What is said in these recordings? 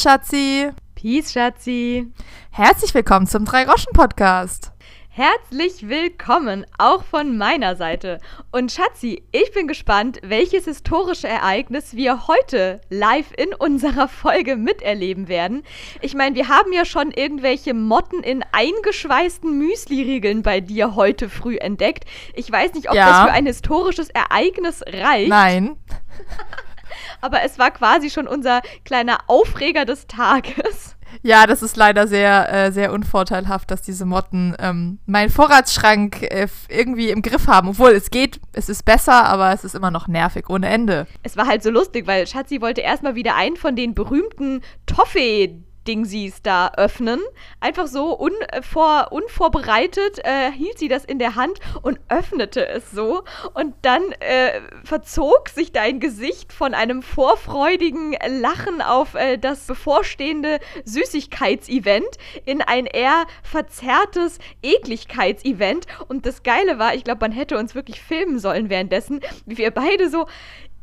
Peace, Schatzi. Peace, Schatzi. Herzlich willkommen zum Drei-Roschen-Podcast. Herzlich willkommen, auch von meiner Seite. Und Schatzi, ich bin gespannt, welches historische Ereignis wir heute live in unserer Folge miterleben werden. Ich meine, wir haben ja schon irgendwelche Motten in eingeschweißten Müsli-Riegeln bei dir heute früh entdeckt. Ich weiß nicht, ob Ja. das für ein historisches Ereignis reicht. Nein. Aber es war quasi schon unser kleiner Aufreger des Tages. Ja, das ist leider sehr, äh, sehr unvorteilhaft, dass diese Motten ähm, meinen Vorratsschrank äh, irgendwie im Griff haben. Obwohl, es geht, es ist besser, aber es ist immer noch nervig, ohne Ende. Es war halt so lustig, weil Schatzi wollte erstmal wieder einen von den berühmten Toffee. Dingsies da öffnen. Einfach so unvor, unvorbereitet äh, hielt sie das in der Hand und öffnete es so. Und dann äh, verzog sich dein Gesicht von einem vorfreudigen Lachen auf äh, das bevorstehende Süßigkeitsevent in ein eher verzerrtes Ekligkeitsevent. Und das Geile war, ich glaube, man hätte uns wirklich filmen sollen währenddessen, wie wir beide so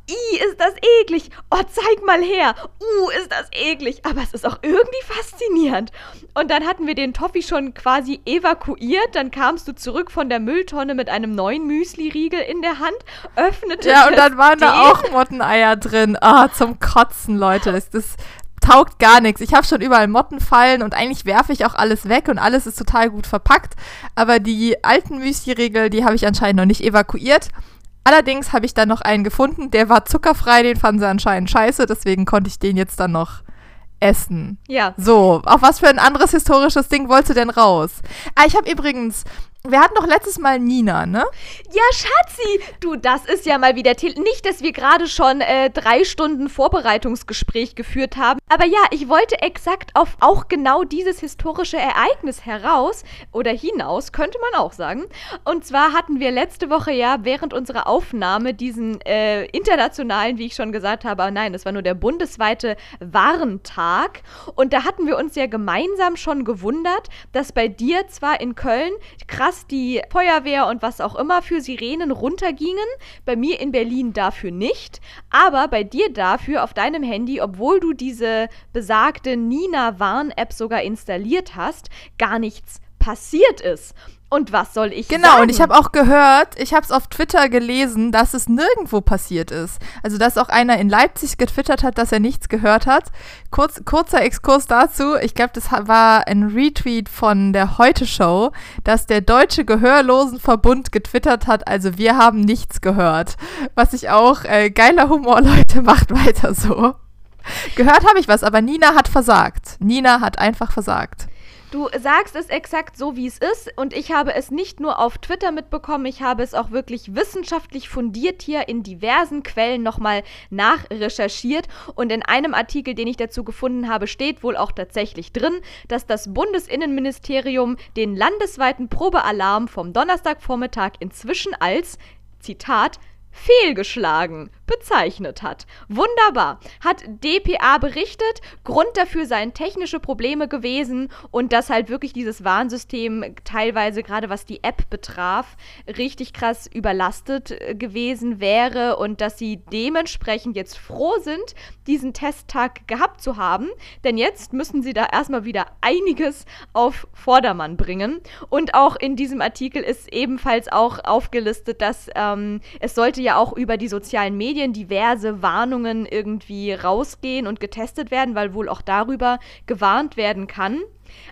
I, ist das eklig. Oh, zeig mal her. Uh, ist das eklig. Aber es ist auch irgendwie faszinierend. Und dann hatten wir den Toffee schon quasi evakuiert. Dann kamst du zurück von der Mülltonne mit einem neuen Müsli-Riegel in der Hand, öffnete Ja, und dann waren da den- auch Motteneier drin. Ah, zum Kotzen, Leute. Das, das taugt gar nichts. Ich habe schon überall Mottenfallen und eigentlich werfe ich auch alles weg und alles ist total gut verpackt. Aber die alten Müsli-Riegel, die habe ich anscheinend noch nicht evakuiert. Allerdings habe ich dann noch einen gefunden, der war zuckerfrei, den fanden sie anscheinend scheiße, deswegen konnte ich den jetzt dann noch essen. Ja, So, auf was für ein anderes historisches Ding wolltest du denn raus? Ah, ich habe übrigens, wir hatten doch letztes Mal Nina, ne? Ja, Schatzi, du, das ist ja mal wieder Tele nicht, dass wir gerade schon äh, drei Stunden Vorbereitungsgespräch geführt haben, aber ja, ich wollte exakt auf auch genau dieses historische Ereignis heraus oder hinaus, könnte man auch sagen. Und zwar hatten wir letzte Woche ja während unserer Aufnahme diesen äh, internationalen, wie ich schon gesagt habe, aber nein, es war nur der bundesweite Warentag und da hatten wir uns ja gemeinsam schon gewundert, dass bei dir zwar in Köln krass die Feuerwehr und was auch immer für Sirenen runtergingen, bei mir in Berlin dafür nicht, aber bei dir dafür auf deinem Handy, obwohl du diese besagte Nina Warn-App sogar installiert hast, gar nichts passiert ist. Und was soll ich sagen? Genau, und ich habe auch gehört, ich habe es auf Twitter gelesen, dass es nirgendwo passiert ist. Also, dass auch einer in Leipzig getwittert hat, dass er nichts gehört hat. Kurz, kurzer Exkurs dazu. Ich glaube, das war ein Retweet von der Heute-Show, dass der Deutsche Gehörlosenverbund getwittert hat, also wir haben nichts gehört. Was ich auch, äh, geiler Humor, Leute, macht weiter so. Gehört habe ich was, aber Nina hat versagt. Nina hat einfach versagt. Du sagst es exakt so, wie es ist. Und ich habe es nicht nur auf Twitter mitbekommen, ich habe es auch wirklich wissenschaftlich fundiert hier in diversen Quellen nochmal nachrecherchiert. Und in einem Artikel, den ich dazu gefunden habe, steht wohl auch tatsächlich drin, dass das Bundesinnenministerium den landesweiten Probealarm vom Donnerstagvormittag inzwischen als, Zitat, fehlgeschlagen bezeichnet hat. Wunderbar. Hat DPA berichtet, Grund dafür seien technische Probleme gewesen und dass halt wirklich dieses Warnsystem teilweise, gerade was die App betraf, richtig krass überlastet äh, gewesen wäre und dass sie dementsprechend jetzt froh sind, diesen Testtag gehabt zu haben, denn jetzt müssen sie da erstmal wieder einiges auf Vordermann bringen. Und auch in diesem Artikel ist ebenfalls auch aufgelistet, dass ähm, es sollte ja auch über die sozialen Medien diverse Warnungen irgendwie rausgehen und getestet werden, weil wohl auch darüber gewarnt werden kann.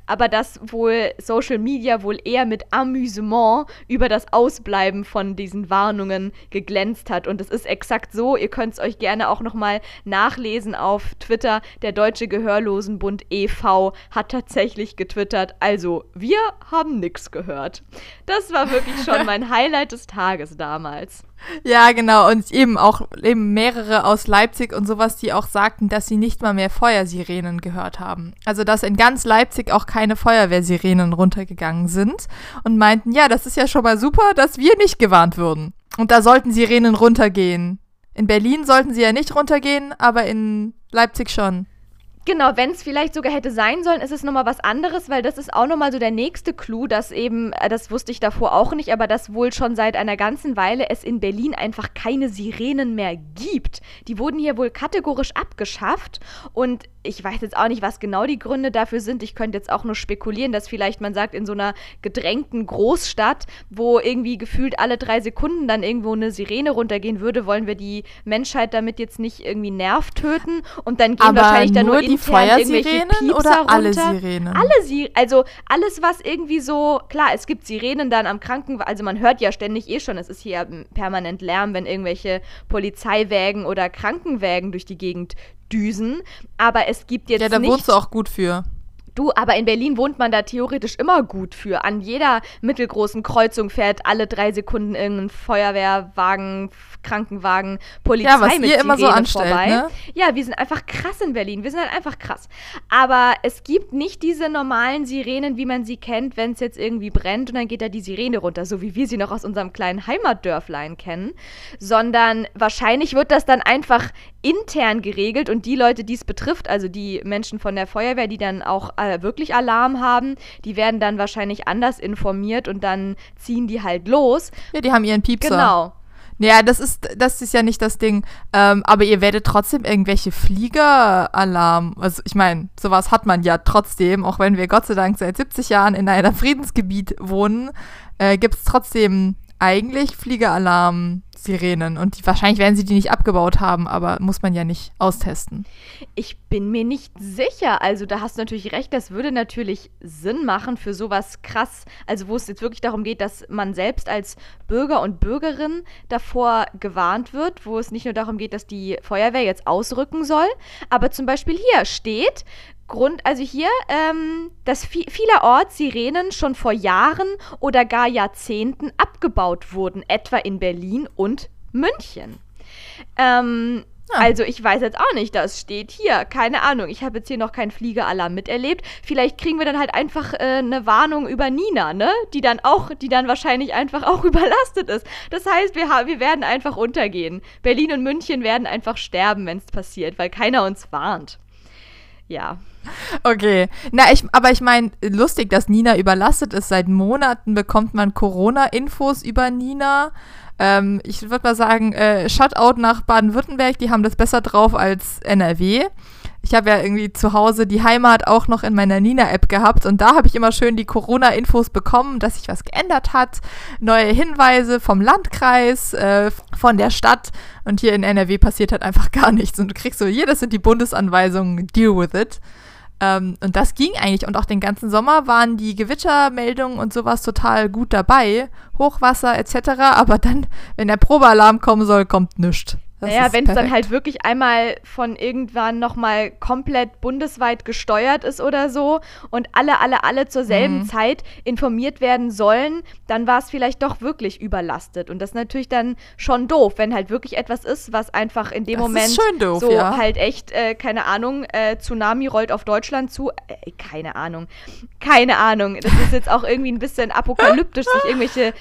Aber dass wohl Social Media wohl eher mit Amüsement über das Ausbleiben von diesen Warnungen geglänzt hat. Und es ist exakt so. Ihr könnt es euch gerne auch nochmal nachlesen auf Twitter. Der Deutsche Gehörlosenbund e.V. hat tatsächlich getwittert. Also, wir haben nichts gehört. Das war wirklich schon mein Highlight des Tages damals. Ja, genau. Und eben auch eben mehrere aus Leipzig und sowas, die auch sagten, dass sie nicht mal mehr Feuersirenen gehört haben. Also, dass in ganz Leipzig auch keine Feuerwehrsirenen runtergegangen sind und meinten, ja, das ist ja schon mal super, dass wir nicht gewarnt würden. Und da sollten Sirenen runtergehen. In Berlin sollten sie ja nicht runtergehen, aber in Leipzig schon. Genau, wenn es vielleicht sogar hätte sein sollen, ist es nochmal was anderes, weil das ist auch nochmal so der nächste Clou, dass eben, äh, das wusste ich davor auch nicht, aber dass wohl schon seit einer ganzen Weile es in Berlin einfach keine Sirenen mehr gibt. Die wurden hier wohl kategorisch abgeschafft und ich weiß jetzt auch nicht, was genau die Gründe dafür sind. Ich könnte jetzt auch nur spekulieren, dass vielleicht man sagt, in so einer gedrängten Großstadt, wo irgendwie gefühlt alle drei Sekunden dann irgendwo eine Sirene runtergehen würde, wollen wir die Menschheit damit jetzt nicht irgendwie Nerv töten und dann gehen Aber wahrscheinlich dann nur, nur die Feuersirenen oder runter. alle Sirenen? Alle Sirenen, also alles, was irgendwie so, klar, es gibt Sirenen dann am Krankenwagen, also man hört ja ständig eh schon, es ist hier permanent Lärm, wenn irgendwelche Polizeiwägen oder Krankenwägen durch die Gegend düsen, aber es gibt jetzt Ja, da nicht wohnst du auch gut für. Du, aber in Berlin wohnt man da theoretisch immer gut für. An jeder mittelgroßen Kreuzung fährt alle drei Sekunden irgendein Feuerwehrwagen, Krankenwagen, Polizei Ja, was mit ihr immer so anstellt, vorbei. ne? Ja, wir sind einfach krass in Berlin. Wir sind halt einfach krass. Aber es gibt nicht diese normalen Sirenen, wie man sie kennt, wenn es jetzt irgendwie brennt und dann geht da die Sirene runter, so wie wir sie noch aus unserem kleinen Heimatdörflein kennen. Sondern wahrscheinlich wird das dann einfach intern geregelt und die Leute, die es betrifft, also die Menschen von der Feuerwehr, die dann auch wirklich Alarm haben, die werden dann wahrscheinlich anders informiert und dann ziehen die halt los. Ja, die haben ihren Piepser. Genau. Ja, das ist, das ist ja nicht das Ding. Ähm, aber ihr werdet trotzdem irgendwelche Fliegeralarm. Also ich meine, sowas hat man ja trotzdem, auch wenn wir Gott sei Dank seit 70 Jahren in einem Friedensgebiet wohnen, äh, gibt es trotzdem eigentlich Fliegeralarm-Sirenen. Und die, wahrscheinlich werden sie die nicht abgebaut haben, aber muss man ja nicht austesten. Ich bin mir nicht sicher. Also da hast du natürlich recht, das würde natürlich Sinn machen für sowas krass. Also wo es jetzt wirklich darum geht, dass man selbst als Bürger und Bürgerin davor gewarnt wird, wo es nicht nur darum geht, dass die Feuerwehr jetzt ausrücken soll, aber zum Beispiel hier steht, Grund, also hier, ähm, dass vi vielerorts Sirenen schon vor Jahren oder gar Jahrzehnten abgebaut wurden, etwa in Berlin und München. Ähm, Ah. Also ich weiß jetzt auch nicht, das steht hier, keine Ahnung. Ich habe jetzt hier noch keinen Fliegeralarm miterlebt. Vielleicht kriegen wir dann halt einfach äh, eine Warnung über Nina, ne? Die dann auch, die dann wahrscheinlich einfach auch überlastet ist. Das heißt, wir, wir werden einfach untergehen. Berlin und München werden einfach sterben, wenn es passiert, weil keiner uns warnt. Ja. Okay. Na, ich, aber ich meine, lustig, dass Nina überlastet ist. Seit Monaten bekommt man Corona-Infos über Nina. Ähm, ich würde mal sagen, äh, Shutout nach Baden-Württemberg, die haben das besser drauf als NRW. Ich habe ja irgendwie zu Hause die Heimat auch noch in meiner Nina-App gehabt und da habe ich immer schön die Corona-Infos bekommen, dass sich was geändert hat, neue Hinweise vom Landkreis, äh, von der Stadt und hier in NRW passiert halt einfach gar nichts und du kriegst so, hier, das sind die Bundesanweisungen, deal with it. Ähm, und das ging eigentlich. Und auch den ganzen Sommer waren die Gewittermeldungen und sowas total gut dabei. Hochwasser etc. Aber dann, wenn der Probealarm kommen soll, kommt nichts. Naja, wenn es dann halt wirklich einmal von irgendwann nochmal komplett bundesweit gesteuert ist oder so und alle, alle, alle zur selben Mhm. Zeit informiert werden sollen, dann war es vielleicht doch wirklich überlastet. Und das ist natürlich dann schon doof, wenn halt wirklich etwas ist, was einfach in dem Das Moment doof, so ja. halt echt, äh, keine Ahnung, äh, Tsunami rollt auf Deutschland zu. Äh, keine Ahnung. Keine Ahnung. Das ist jetzt auch irgendwie ein bisschen apokalyptisch, sich irgendwelche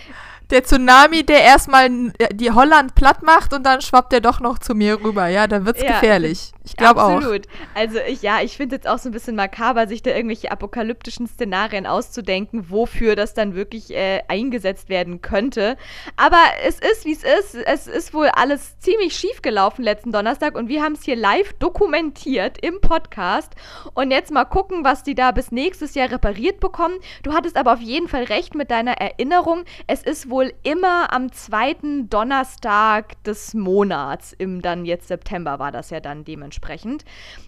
Der Tsunami, der erstmal äh, die Holland platt macht und dann schwappt der doch noch zu mir rüber. Ja, da wird's Ja, gefährlich. Ich glaube auch. Absolut. Also ich, ja, ich finde jetzt auch so ein bisschen makaber, sich da irgendwelche apokalyptischen Szenarien auszudenken, wofür das dann wirklich äh, eingesetzt werden könnte. Aber es ist, wie es ist. Es ist wohl alles ziemlich schief gelaufen letzten Donnerstag und wir haben es hier live dokumentiert im Podcast. Und jetzt mal gucken, was die da bis nächstes Jahr repariert bekommen. Du hattest aber auf jeden Fall recht mit deiner Erinnerung. Es ist wohl immer am zweiten Donnerstag des Monats. Im dann jetzt September war das ja dann dementsprechend.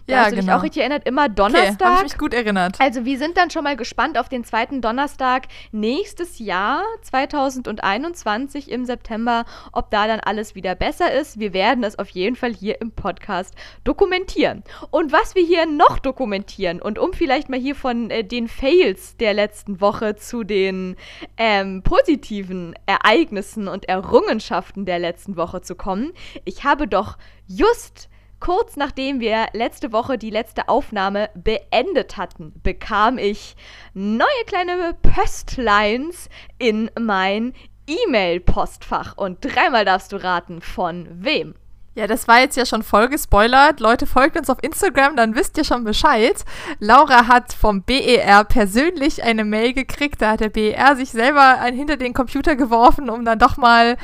Da Ja, hast du dich genau. auch richtig erinnert, immer Okay, Donnerstag. habe ich mich gut erinnert. Also wir sind dann schon mal gespannt auf den zweiten Donnerstag nächstes Jahr, 2021 im September, ob da dann alles wieder besser ist. Wir werden es auf jeden Fall hier im Podcast dokumentieren. Und was wir hier noch dokumentieren und um vielleicht mal hier von äh, den Fails der letzten Woche zu den ähm, positiven Ereignissen und Errungenschaften der letzten Woche zu kommen, ich habe doch just Kurz nachdem wir letzte Woche die letzte Aufnahme beendet hatten, bekam ich neue kleine Pöstlines in mein E-Mail-Postfach. Und dreimal darfst du raten, von wem. Ja, das war jetzt ja schon voll gespoilert. Leute, folgt uns auf Instagram, dann wisst ihr schon Bescheid. Laura hat vom BER persönlich eine Mail gekriegt. Da hat der BER sich selber hinter den Computer geworfen, um dann doch mal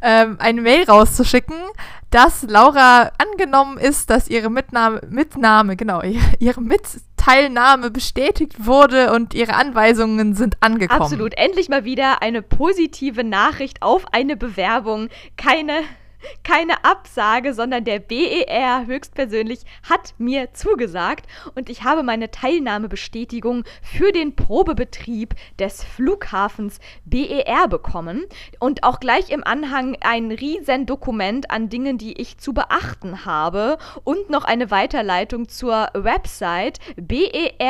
ähm, eine Mail rauszuschicken. dass Laura angenommen ist, dass ihre Mitnahme, Mitnahme, genau, ihre Mitteilnahme bestätigt wurde und ihre Anweisungen sind angekommen. Absolut. Endlich mal wieder eine positive Nachricht auf eine Bewerbung. Keine keine Absage, sondern der BER höchstpersönlich hat mir zugesagt und ich habe meine Teilnahmebestätigung für den Probebetrieb des Flughafens BER bekommen und auch gleich im Anhang ein riesen Dokument an Dingen, die ich zu beachten habe und noch eine Weiterleitung zur Website ber-testen.de,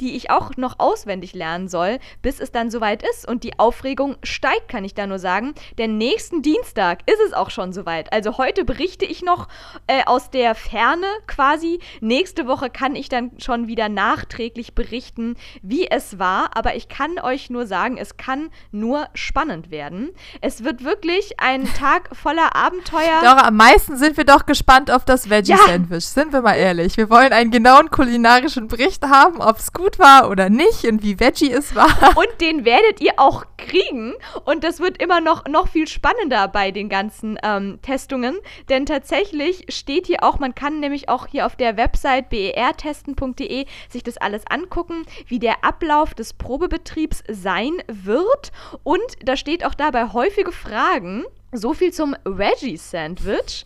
die ich auch noch auswendig lernen soll, bis es dann soweit ist und die Aufregung steigt, kann ich da nur sagen, denn nächsten Dienstag ist es auch schon soweit. Also heute berichte ich noch äh, aus der Ferne quasi. Nächste Woche kann ich dann schon wieder nachträglich berichten, wie es war. Aber ich kann euch nur sagen, es kann nur spannend werden. Es wird wirklich ein Tag voller Abenteuer. Doch, am meisten sind wir doch gespannt auf das Veggie-Sandwich. Ja. Sind wir mal ehrlich. Wir wollen einen genauen kulinarischen Bericht haben, ob es gut war oder nicht und wie Veggie es war. Und den werdet ihr auch kriegen. Und das wird immer noch, noch viel spannender bei den ganzen ähm, Testungen. Denn tatsächlich steht hier auch, man kann nämlich auch hier auf der Website bertesten.de sich das alles angucken, wie der Ablauf des Probebetriebs sein wird. Und da steht auch dabei häufige Fragen. So viel zum Veggie-Sandwich.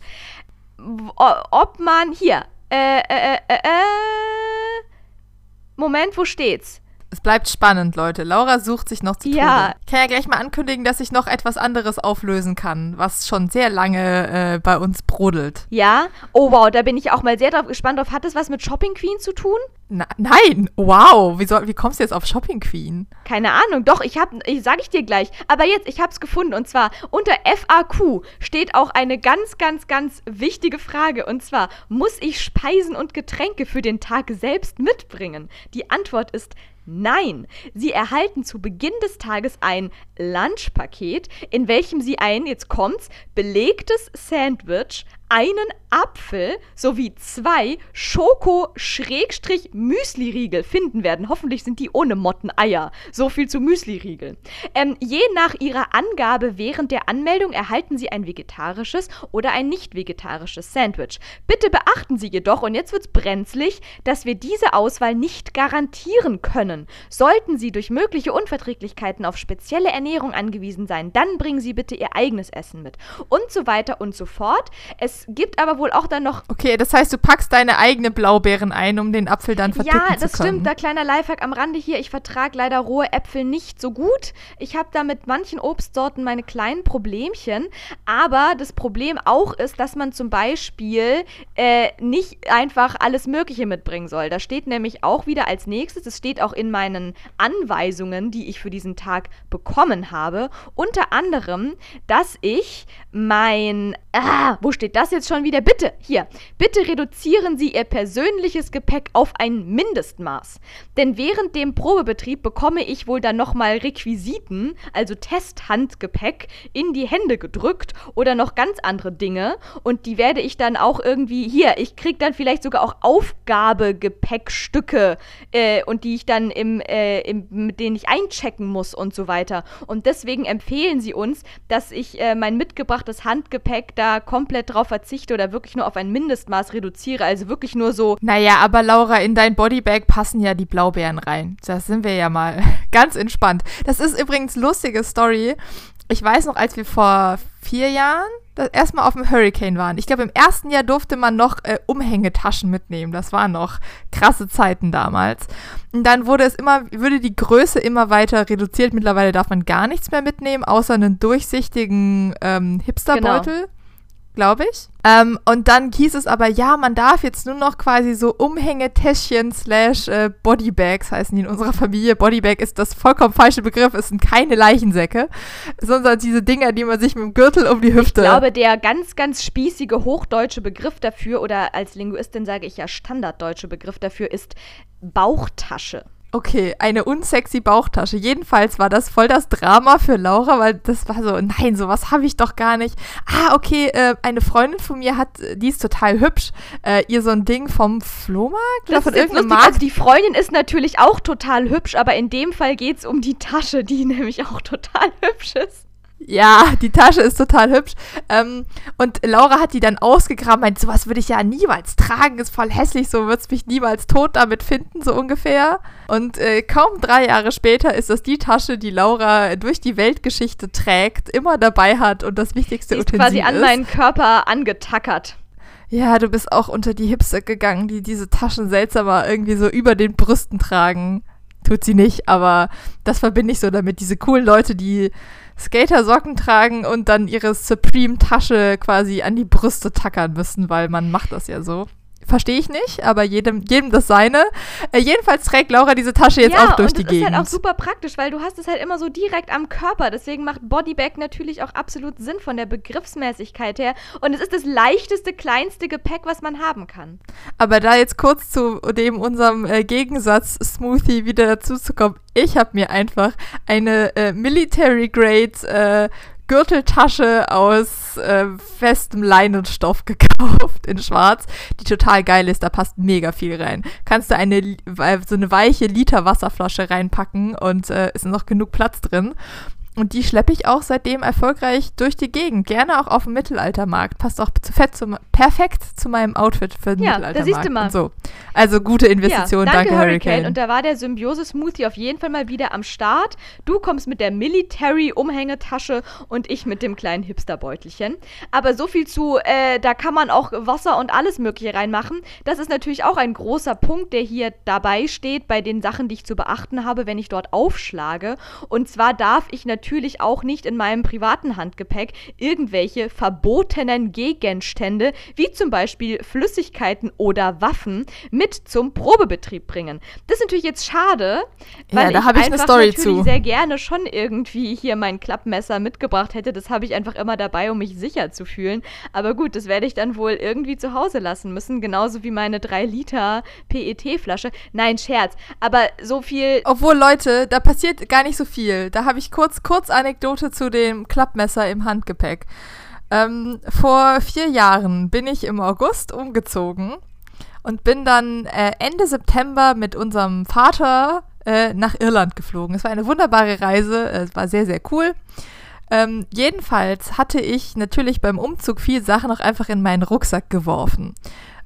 Ob man hier, äh, äh, äh, äh, Moment, wo steht's? Es bleibt spannend, Leute. Laura sucht sich noch zu ja. Ich kann ja gleich mal ankündigen, dass ich noch etwas anderes auflösen kann, was schon sehr lange äh, bei uns brodelt. Ja? Oh wow, da bin ich auch mal sehr drauf gespannt drauf. Hat das was mit Shopping Queen zu tun? Na, nein, wow. Wie, soll, wie kommst du jetzt auf Shopping Queen? Keine Ahnung. Doch, ich habe, ich, sag ich dir gleich. Aber jetzt, ich habe es gefunden. Und zwar unter FAQ steht auch eine ganz, ganz, ganz wichtige Frage. Und zwar, muss ich Speisen und Getränke für den Tag selbst mitbringen? Die Antwort ist Nein, Sie erhalten zu Beginn des Tages ein Lunchpaket, in welchem Sie ein, jetzt kommt's, belegtes Sandwich, einen Apfel sowie zwei Schoko-Müsli-Riegel finden werden. Hoffentlich sind die ohne Motteneier. So viel zu Müsli-Riegel. Ähm, je nach Ihrer Angabe während der Anmeldung erhalten Sie ein vegetarisches oder ein nicht vegetarisches Sandwich. Bitte beachten Sie jedoch, und jetzt wird's brenzlig, dass wir diese Auswahl nicht garantieren können. Sollten Sie durch mögliche Unverträglichkeiten auf spezielle Ernährung angewiesen sein, dann bringen Sie bitte Ihr eigenes Essen mit. Und so weiter und so fort. Es gibt aber wohl auch dann noch. Okay, das heißt, du packst deine eigenen Blaubeeren ein, um den Apfel dann verticken zu können. Ja, das stimmt. Da kleiner Lifehack am Rande hier. Ich vertrage leider rohe Äpfel nicht so gut. Ich habe da mit manchen Obstsorten meine kleinen Problemchen. Aber das Problem auch ist, dass man zum Beispiel äh, nicht einfach alles Mögliche mitbringen soll. Da steht nämlich auch wieder als nächstes, es steht auch in meinen Anweisungen, die ich für diesen Tag bekommen habe, unter anderem, dass ich mein. Ah, wo steht das jetzt schon wieder? Bitte, hier. Bitte reduzieren Sie Ihr persönliches Gepäck auf ein Mindestmaß. Denn während dem Probebetrieb bekomme ich wohl dann nochmal Requisiten, also Testhandgepäck, in die Hände gedrückt oder noch ganz andere Dinge. Und die werde ich dann auch irgendwie. Hier, ich kriege dann vielleicht sogar auch Aufgabegepäckstücke äh, und die ich dann im, äh, im, mit denen ich einchecken muss und so weiter. Und deswegen empfehlen sie uns, dass ich äh, mein mitgebrachtes Handgepäck da komplett drauf verzichte oder wirklich nur auf ein Mindestmaß reduziere. Also wirklich nur so. Naja, aber Laura, in dein Bodybag passen ja die Blaubeeren rein. Das sind wir ja mal ganz entspannt. Das ist übrigens lustige Story. Ich weiß noch, als wir vor vier Jahren erstmal auf dem Hurricane waren. Ich glaube, im ersten Jahr durfte man noch äh, Umhängetaschen mitnehmen. Das waren noch krasse Zeiten damals. Und dann wurde es immer, würde die Größe immer weiter reduziert. Mittlerweile darf man gar nichts mehr mitnehmen, außer einen durchsichtigen ähm, Hipsterbeutel. Genau glaube ich. Ähm, und dann hieß es aber, ja, man darf jetzt nur noch quasi so Umhängetäschchen slash äh, Bodybags heißen die in unserer Familie. Bodybag ist das vollkommen falsche Begriff, es sind keine Leichensäcke, sondern diese Dinger, die man sich mit dem Gürtel um die Hüfte... Ich glaube, der ganz, ganz spießige hochdeutsche Begriff dafür, oder als Linguistin sage ich ja standarddeutsche Begriff dafür, ist Bauchtasche. Okay, eine unsexy Bauchtasche. Jedenfalls war das voll das Drama für Laura, weil das war so, nein, sowas habe ich doch gar nicht. Ah, okay, äh, eine Freundin von mir hat, die ist total hübsch, äh, ihr so ein Ding vom Flohmarkt das oder von irgendeinem Markt. Also die Freundin ist natürlich auch total hübsch, aber in dem Fall geht es um die Tasche, die nämlich auch total hübsch ist. Ja, die Tasche ist total hübsch. Ähm, und Laura hat die dann ausgegraben, meint, sowas würde ich ja niemals tragen, ist voll hässlich, so wird es mich niemals tot damit finden, so ungefähr. Und äh, kaum drei Jahre später ist das die Tasche, die Laura durch die Weltgeschichte trägt, immer dabei hat und das wichtigste die ist Utensil quasi an meinen Körper angetackert. Ja, du bist auch unter die Hipster gegangen, die diese Taschen seltsamer irgendwie so über den Brüsten tragen. Tut sie nicht, aber das verbinde ich so damit. Diese coolen Leute, die Skater-Socken tragen und dann ihre Supreme-Tasche quasi an die Brüste tackern müssen, weil man macht das ja so. Verstehe ich nicht, aber jedem, jedem das seine. Äh, jedenfalls trägt Laura diese Tasche jetzt ja, auch durch die Gegend. Das ist halt auch super praktisch, weil du hast es halt immer so direkt am Körper. Deswegen macht Bodybag natürlich auch absolut Sinn von der Begriffsmäßigkeit her. Und es ist das leichteste, kleinste Gepäck, was man haben kann. Aber da jetzt kurz zu dem unserem äh, Gegensatz Smoothie wieder dazu zu kommen. Ich habe mir einfach eine äh, Military Grade äh, Gürteltasche aus äh, festem Leinenstoff gekauft in schwarz, die total geil ist. Da passt mega viel rein. Kannst du eine so eine weiche Liter Wasserflasche reinpacken und äh, ist noch genug Platz drin. Und die schleppe ich auch seitdem erfolgreich durch die Gegend. Gerne auch auf dem Mittelaltermarkt. Passt auch zu fett zum, perfekt zu meinem Outfit für den ja, Mittelaltermarkt. Da siehst du mal. so. Also gute Investition. Ja, danke, danke Hurricane. Hurricane. Und da war der Symbiose-Smoothie auf jeden Fall mal wieder am Start. Du kommst mit der Military-Umhängetasche und ich mit dem kleinen Hipster-Beutelchen. Aber so viel zu, äh, da kann man auch Wasser und alles Mögliche reinmachen. Das ist natürlich auch ein großer Punkt, der hier dabei steht bei den Sachen, die ich zu beachten habe, wenn ich dort aufschlage. Und zwar darf ich natürlich natürlich auch nicht in meinem privaten Handgepäck irgendwelche verbotenen Gegenstände, wie zum Beispiel Flüssigkeiten oder Waffen, mit zum Probebetrieb bringen. Das ist natürlich jetzt schade, weil ja, ich, ich einfach natürlich zu. sehr gerne schon irgendwie hier mein Klappmesser mitgebracht hätte. Das habe ich einfach immer dabei, um mich sicher zu fühlen. Aber gut, das werde ich dann wohl irgendwie zu Hause lassen müssen, genauso wie meine 3 Liter PET-Flasche. Nein, Scherz. Aber so viel. Obwohl, Leute, da passiert gar nicht so viel. Da habe ich kurz, kurz Kurzanekdote zu dem Klappmesser im Handgepäck. Ähm, vor vier Jahren bin ich im August umgezogen und bin dann äh, Ende September mit unserem Vater äh, nach Irland geflogen. Es war eine wunderbare Reise, es war sehr, sehr cool. Ähm, jedenfalls hatte ich natürlich beim Umzug viel Sachen auch einfach in meinen Rucksack geworfen.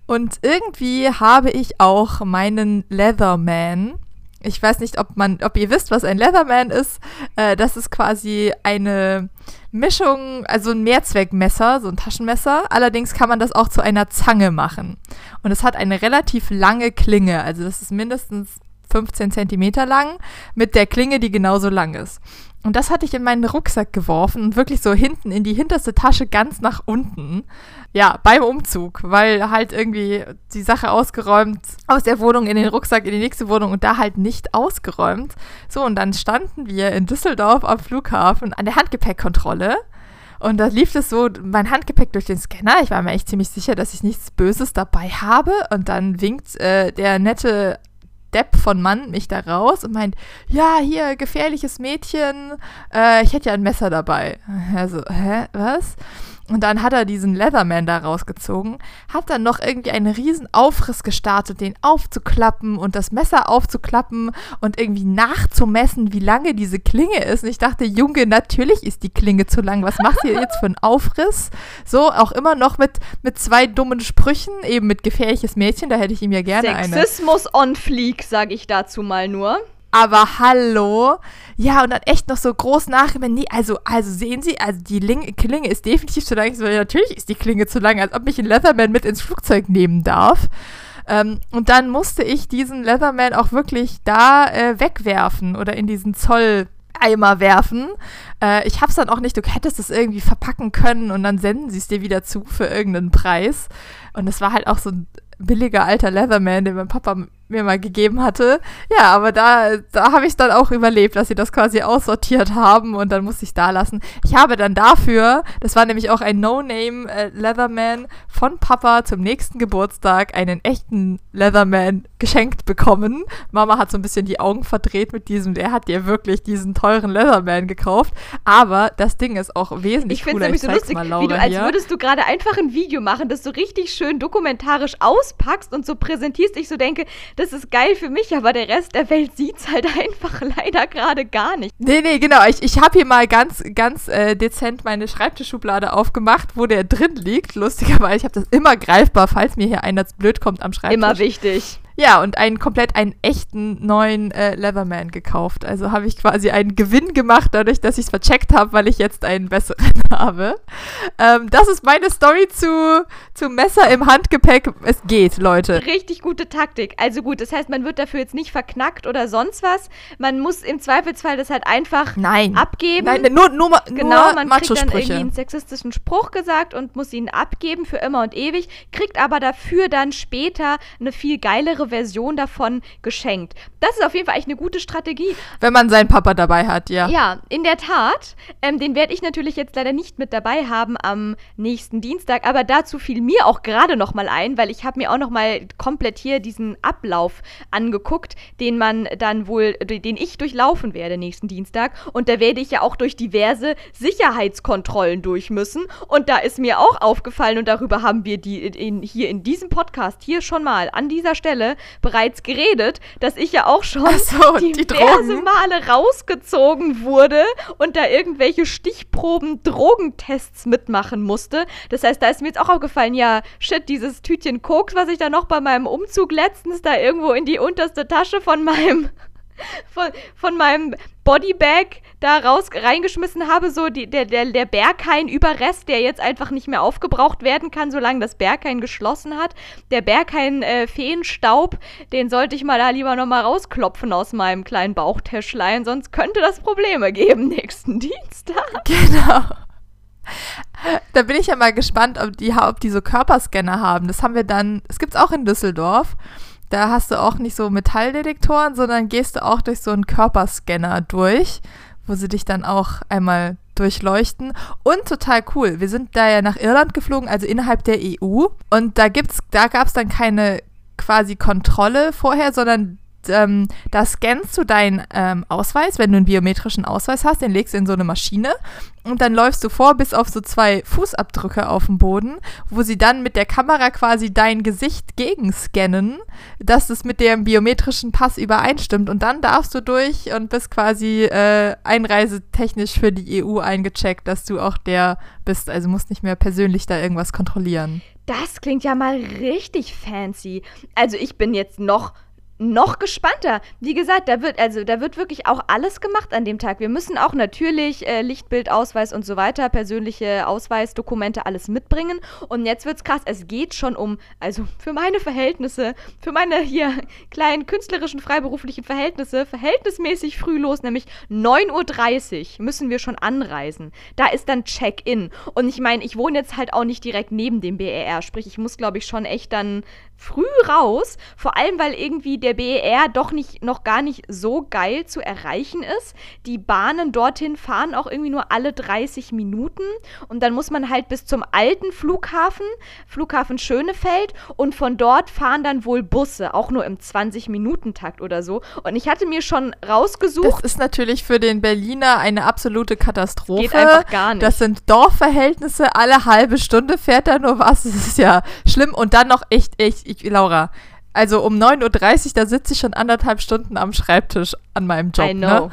Und irgendwie habe ich auch meinen Leatherman ich weiß nicht, ob man, ob ihr wisst, was ein Leatherman ist. Äh, das ist quasi eine Mischung, also ein Mehrzweckmesser, so ein Taschenmesser. Allerdings kann man das auch zu einer Zange machen. Und es hat eine relativ lange Klinge. Also das ist mindestens 15 Zentimeter lang mit der Klinge, die genauso lang ist. Und das hatte ich in meinen Rucksack geworfen und wirklich so hinten in die hinterste Tasche ganz nach unten. Ja, beim Umzug, weil halt irgendwie die Sache ausgeräumt aus der Wohnung in den Rucksack in die nächste Wohnung und da halt nicht ausgeräumt. So, und dann standen wir in Düsseldorf am Flughafen an der Handgepäckkontrolle. Und da lief es so, mein Handgepäck durch den Scanner. Ich war mir echt ziemlich sicher, dass ich nichts Böses dabei habe. Und dann winkt äh, der nette Depp von Mann mich da raus und meint, ja, hier, gefährliches Mädchen, äh, ich hätte ja ein Messer dabei. Also, hä, was? Und dann hat er diesen Leatherman da rausgezogen, hat dann noch irgendwie einen riesen Aufriss gestartet, den aufzuklappen und das Messer aufzuklappen und irgendwie nachzumessen, wie lange diese Klinge ist. Und ich dachte, Junge, natürlich ist die Klinge zu lang. Was macht ihr jetzt für einen Aufriss? So, auch immer noch mit, mit zwei dummen Sprüchen, eben mit gefährliches Mädchen, da hätte ich ihm ja gerne Sexismus eine. Sexismus on fleek, sage ich dazu mal nur. Aber hallo. Ja, und dann echt noch so groß nachgeben. Nee, also, also sehen Sie, also die Ling Klinge ist definitiv zu lang. Ich so, ja, natürlich ist die Klinge zu lang, als ob mich ein Leatherman mit ins Flugzeug nehmen darf. Ähm, und dann musste ich diesen Leatherman auch wirklich da äh, wegwerfen oder in diesen Zolleimer werfen. Äh, ich hab's dann auch nicht, du hättest es irgendwie verpacken können und dann senden sie es dir wieder zu für irgendeinen Preis. Und es war halt auch so ein billiger alter Leatherman, den mein Papa mir mal gegeben hatte. Ja, aber da, da habe ich dann auch überlebt, dass sie das quasi aussortiert haben und dann musste ich da lassen. Ich habe dann dafür, das war nämlich auch ein No-Name äh, Leatherman von Papa zum nächsten Geburtstag einen echten Leatherman geschenkt bekommen. Mama hat so ein bisschen die Augen verdreht mit diesem, der hat dir wirklich diesen teuren Leatherman gekauft, aber das Ding ist auch wesentlich ich cooler. Ich finde es nämlich so lustig, mal, wie du, als hier. würdest du gerade einfach ein Video machen, das du richtig schön dokumentarisch auspackst und so präsentierst. Ich so denke, das ist geil für mich, aber der Rest der Welt sieht es halt einfach leider gerade gar nicht. Nee, nee, genau. Ich, ich habe hier mal ganz, ganz äh, dezent meine Schreibtischschublade aufgemacht, wo der drin liegt. Lustigerweise, ich habe das immer greifbar, falls mir hier einer blöd kommt am Schreibtisch. Immer wichtig. Ja, und einen komplett einen echten neuen äh, Leatherman gekauft. Also habe ich quasi einen Gewinn gemacht, dadurch, dass ich es vercheckt habe, weil ich jetzt einen besseren habe. Ähm, das ist meine Story zu, zu Messer im Handgepäck. Es geht, Leute. Richtig gute Taktik. Also gut, das heißt, man wird dafür jetzt nicht verknackt oder sonst was. Man muss im Zweifelsfall das halt einfach Nein. abgeben. Nein, nur, nur, nur Genau, man kriegt dann irgendwie einen sexistischen Spruch gesagt und muss ihn abgeben für immer und ewig, kriegt aber dafür dann später eine viel geilere Version davon geschenkt. Das ist auf jeden Fall eigentlich eine gute Strategie. Wenn man seinen Papa dabei hat, ja. Ja, in der Tat. Ähm, den werde ich natürlich jetzt leider nicht mit dabei haben am nächsten Dienstag, aber dazu fiel mir auch gerade noch mal ein, weil ich habe mir auch noch mal komplett hier diesen Ablauf angeguckt, den man dann wohl, den ich durchlaufen werde nächsten Dienstag und da werde ich ja auch durch diverse Sicherheitskontrollen durch müssen und da ist mir auch aufgefallen und darüber haben wir die in, hier in diesem Podcast hier schon mal an dieser Stelle bereits geredet, dass ich ja auch schon so, die diverse. Male rausgezogen wurde und da irgendwelche Stichproben-Drogentests mitmachen musste. Das heißt, da ist mir jetzt auch aufgefallen, ja, shit, dieses Tütchen Koks, was ich da noch bei meinem Umzug letztens da irgendwo in die unterste Tasche von meinem von, von meinem Bodybag da raus reingeschmissen habe, so die, der, der, der Berghain-Überrest, der jetzt einfach nicht mehr aufgebraucht werden kann, solange das Berghain geschlossen hat. Der Berghain-Feenstaub, den sollte ich mal da lieber nochmal rausklopfen aus meinem kleinen Bauchtäschlein, sonst könnte das Probleme geben nächsten Dienstag. Genau. Da bin ich ja mal gespannt, ob die, ob die so Körperscanner haben. Das haben wir dann, das gibt's auch in Düsseldorf. Da hast du auch nicht so Metalldetektoren, sondern gehst du auch durch so einen Körperscanner durch, wo sie dich dann auch einmal durchleuchten. Und total cool. Wir sind da ja nach Irland geflogen, also innerhalb der EU. Und da da gab's dann keine quasi Kontrolle vorher, sondern ähm, da scannst du deinen ähm, Ausweis, wenn du einen biometrischen Ausweis hast, den legst du in so eine Maschine und dann läufst du vor bis auf so zwei Fußabdrücke auf dem Boden, wo sie dann mit der Kamera quasi dein Gesicht gegenscannen, dass es mit dem biometrischen Pass übereinstimmt und dann darfst du durch und bist quasi äh, einreisetechnisch für die EU eingecheckt, dass du auch der bist, also musst nicht mehr persönlich da irgendwas kontrollieren. Das klingt ja mal richtig fancy. Also ich bin jetzt noch noch gespannter. Wie gesagt, da wird also da wird wirklich auch alles gemacht an dem Tag. Wir müssen auch natürlich äh, Lichtbildausweis und so weiter, persönliche Ausweisdokumente alles mitbringen. Und jetzt wird's krass. Es geht schon um, also für meine Verhältnisse, für meine hier kleinen künstlerischen freiberuflichen Verhältnisse, verhältnismäßig früh los, nämlich 9.30 Uhr müssen wir schon anreisen. Da ist dann Check-in. Und ich meine, ich wohne jetzt halt auch nicht direkt neben dem BER, sprich, ich muss, glaube ich, schon echt dann früh raus. Vor allem, weil irgendwie der BER doch nicht, noch gar nicht so geil zu erreichen ist. Die Bahnen dorthin fahren auch irgendwie nur alle 30 Minuten. Und dann muss man halt bis zum alten Flughafen, Flughafen Schönefeld. Und von dort fahren dann wohl Busse, auch nur im 20-Minuten-Takt oder so. Und ich hatte mir schon rausgesucht. Das ist natürlich für den Berliner eine absolute Katastrophe. Geht einfach gar nicht. Das sind Dorfverhältnisse, alle halbe Stunde fährt da nur was. Das ist ja schlimm. Und dann noch echt, echt, ich, Laura, also um 9.30 Uhr, da sitze ich schon anderthalb Stunden am Schreibtisch an meinem Job. I know. Ne?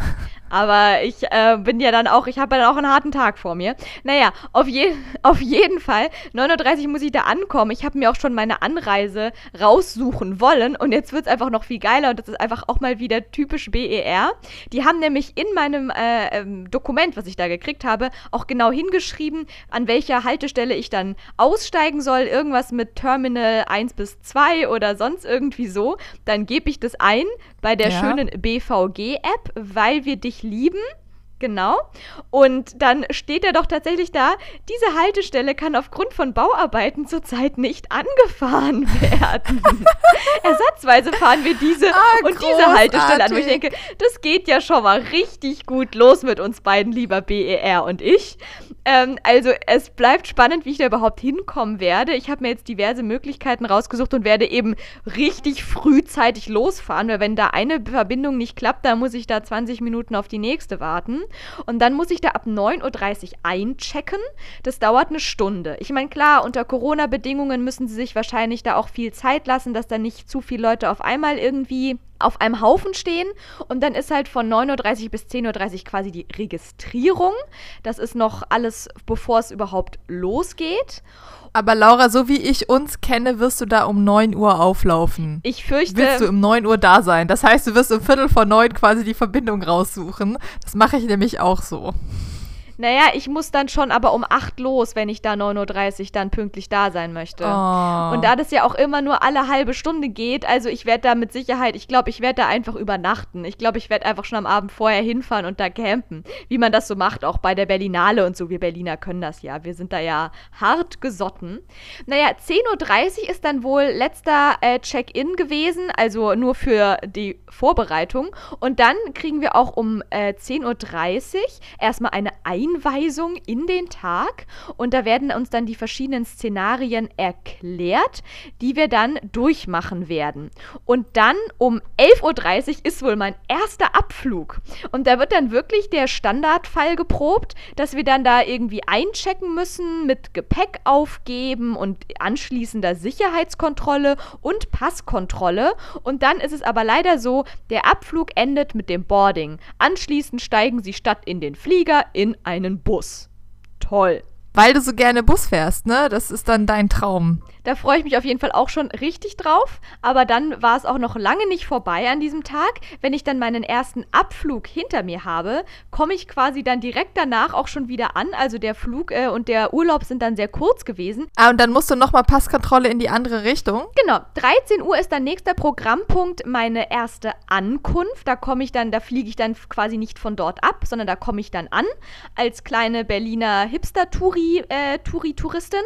Aber ich äh, bin ja dann auch, ich habe ja dann auch einen harten Tag vor mir. Naja, auf, je, auf jeden Fall, 9.30 Uhr muss ich da ankommen. Ich habe mir auch schon meine Anreise raussuchen wollen. Und jetzt wird es einfach noch viel geiler. Und das ist einfach auch mal wieder typisch BER. Die haben nämlich in meinem äh, ähm, Dokument, was ich da gekriegt habe, auch genau hingeschrieben, an welcher Haltestelle ich dann aussteigen soll. Irgendwas mit Terminal 1 bis 2 oder sonst irgendwie so. Dann gebe ich das ein bei der Ja. schönen BVG-App, weil wir dich lieben. Genau. Und dann steht er doch tatsächlich da, diese Haltestelle kann aufgrund von Bauarbeiten zurzeit nicht angefahren werden. Ersatzweise fahren wir diese Ah, und diese Haltestelle an, wo ich großartig. denke, das geht ja schon mal richtig gut los mit uns beiden, lieber BER und ich. Ähm, also es bleibt spannend, wie ich da überhaupt hinkommen werde. Ich habe mir jetzt diverse Möglichkeiten rausgesucht und werde eben richtig frühzeitig losfahren, weil wenn da eine Verbindung nicht klappt, dann muss ich da 20 Minuten auf die nächste warten. Und dann muss ich da ab 9.30 Uhr einchecken. Das dauert eine Stunde. Ich meine, klar, unter Corona-Bedingungen müssen sie sich wahrscheinlich da auch viel Zeit lassen, dass da nicht zu viele Leute auf einmal irgendwie auf einem Haufen stehen und dann ist halt von 9.30 Uhr bis 10.30 Uhr quasi die Registrierung. Das ist noch alles, bevor es überhaupt losgeht. Aber Laura, so wie ich uns kenne, wirst du da um 9 Uhr auflaufen. Ich fürchte. Willst du um 9 Uhr da sein? Das heißt, du wirst um Viertel vor neun quasi die Verbindung raussuchen. Das mache ich nämlich auch so. Naja, ich muss dann schon aber um 8 los, wenn ich da 9.30 Uhr dann pünktlich da sein möchte. Oh. Und da das ja auch immer nur alle halbe Stunde geht, also ich werde da mit Sicherheit, ich glaube, ich werde da einfach übernachten. Ich glaube, ich werde einfach schon am Abend vorher hinfahren und da campen. Wie man das so macht, auch bei der Berlinale und so. Wir Berliner können das ja. Wir sind da ja hart gesotten. Naja, 10.30 Uhr ist dann wohl letzter äh, Check-in gewesen, also nur für die Vorbereitung. Und dann kriegen wir auch um äh, 10.30 Uhr erstmal eine Einladung Einweisung in den Tag und da werden uns dann die verschiedenen Szenarien erklärt, die wir dann durchmachen werden. Und dann um 11.30 Uhr ist wohl mein erster Abflug. Und da wird dann wirklich der Standardfall geprobt, dass wir dann da irgendwie einchecken müssen, mit Gepäck aufgeben und anschließender Sicherheitskontrolle und Passkontrolle. Und dann ist es aber leider so, der Abflug endet mit dem Boarding. Anschließend steigen sie statt in den Flieger in einen Bus. Toll. Weil du so gerne Bus fährst, ne? Das ist dann dein Traum. Da freue ich mich auf jeden Fall auch schon richtig drauf. Aber dann war es auch noch lange nicht vorbei an diesem Tag. Wenn ich dann meinen ersten Abflug hinter mir habe, komme ich quasi dann direkt danach auch schon wieder an. Also der Flug äh, und der Urlaub sind dann sehr kurz gewesen. Ah, und dann musst du nochmal Passkontrolle in die andere Richtung. Genau. 13 Uhr ist dann nächster Programmpunkt meine erste Ankunft. Da komme ich dann, da fliege ich dann quasi nicht von dort ab, sondern da komme ich dann an als kleine Berliner Hipster-Touri-Touristin. Äh,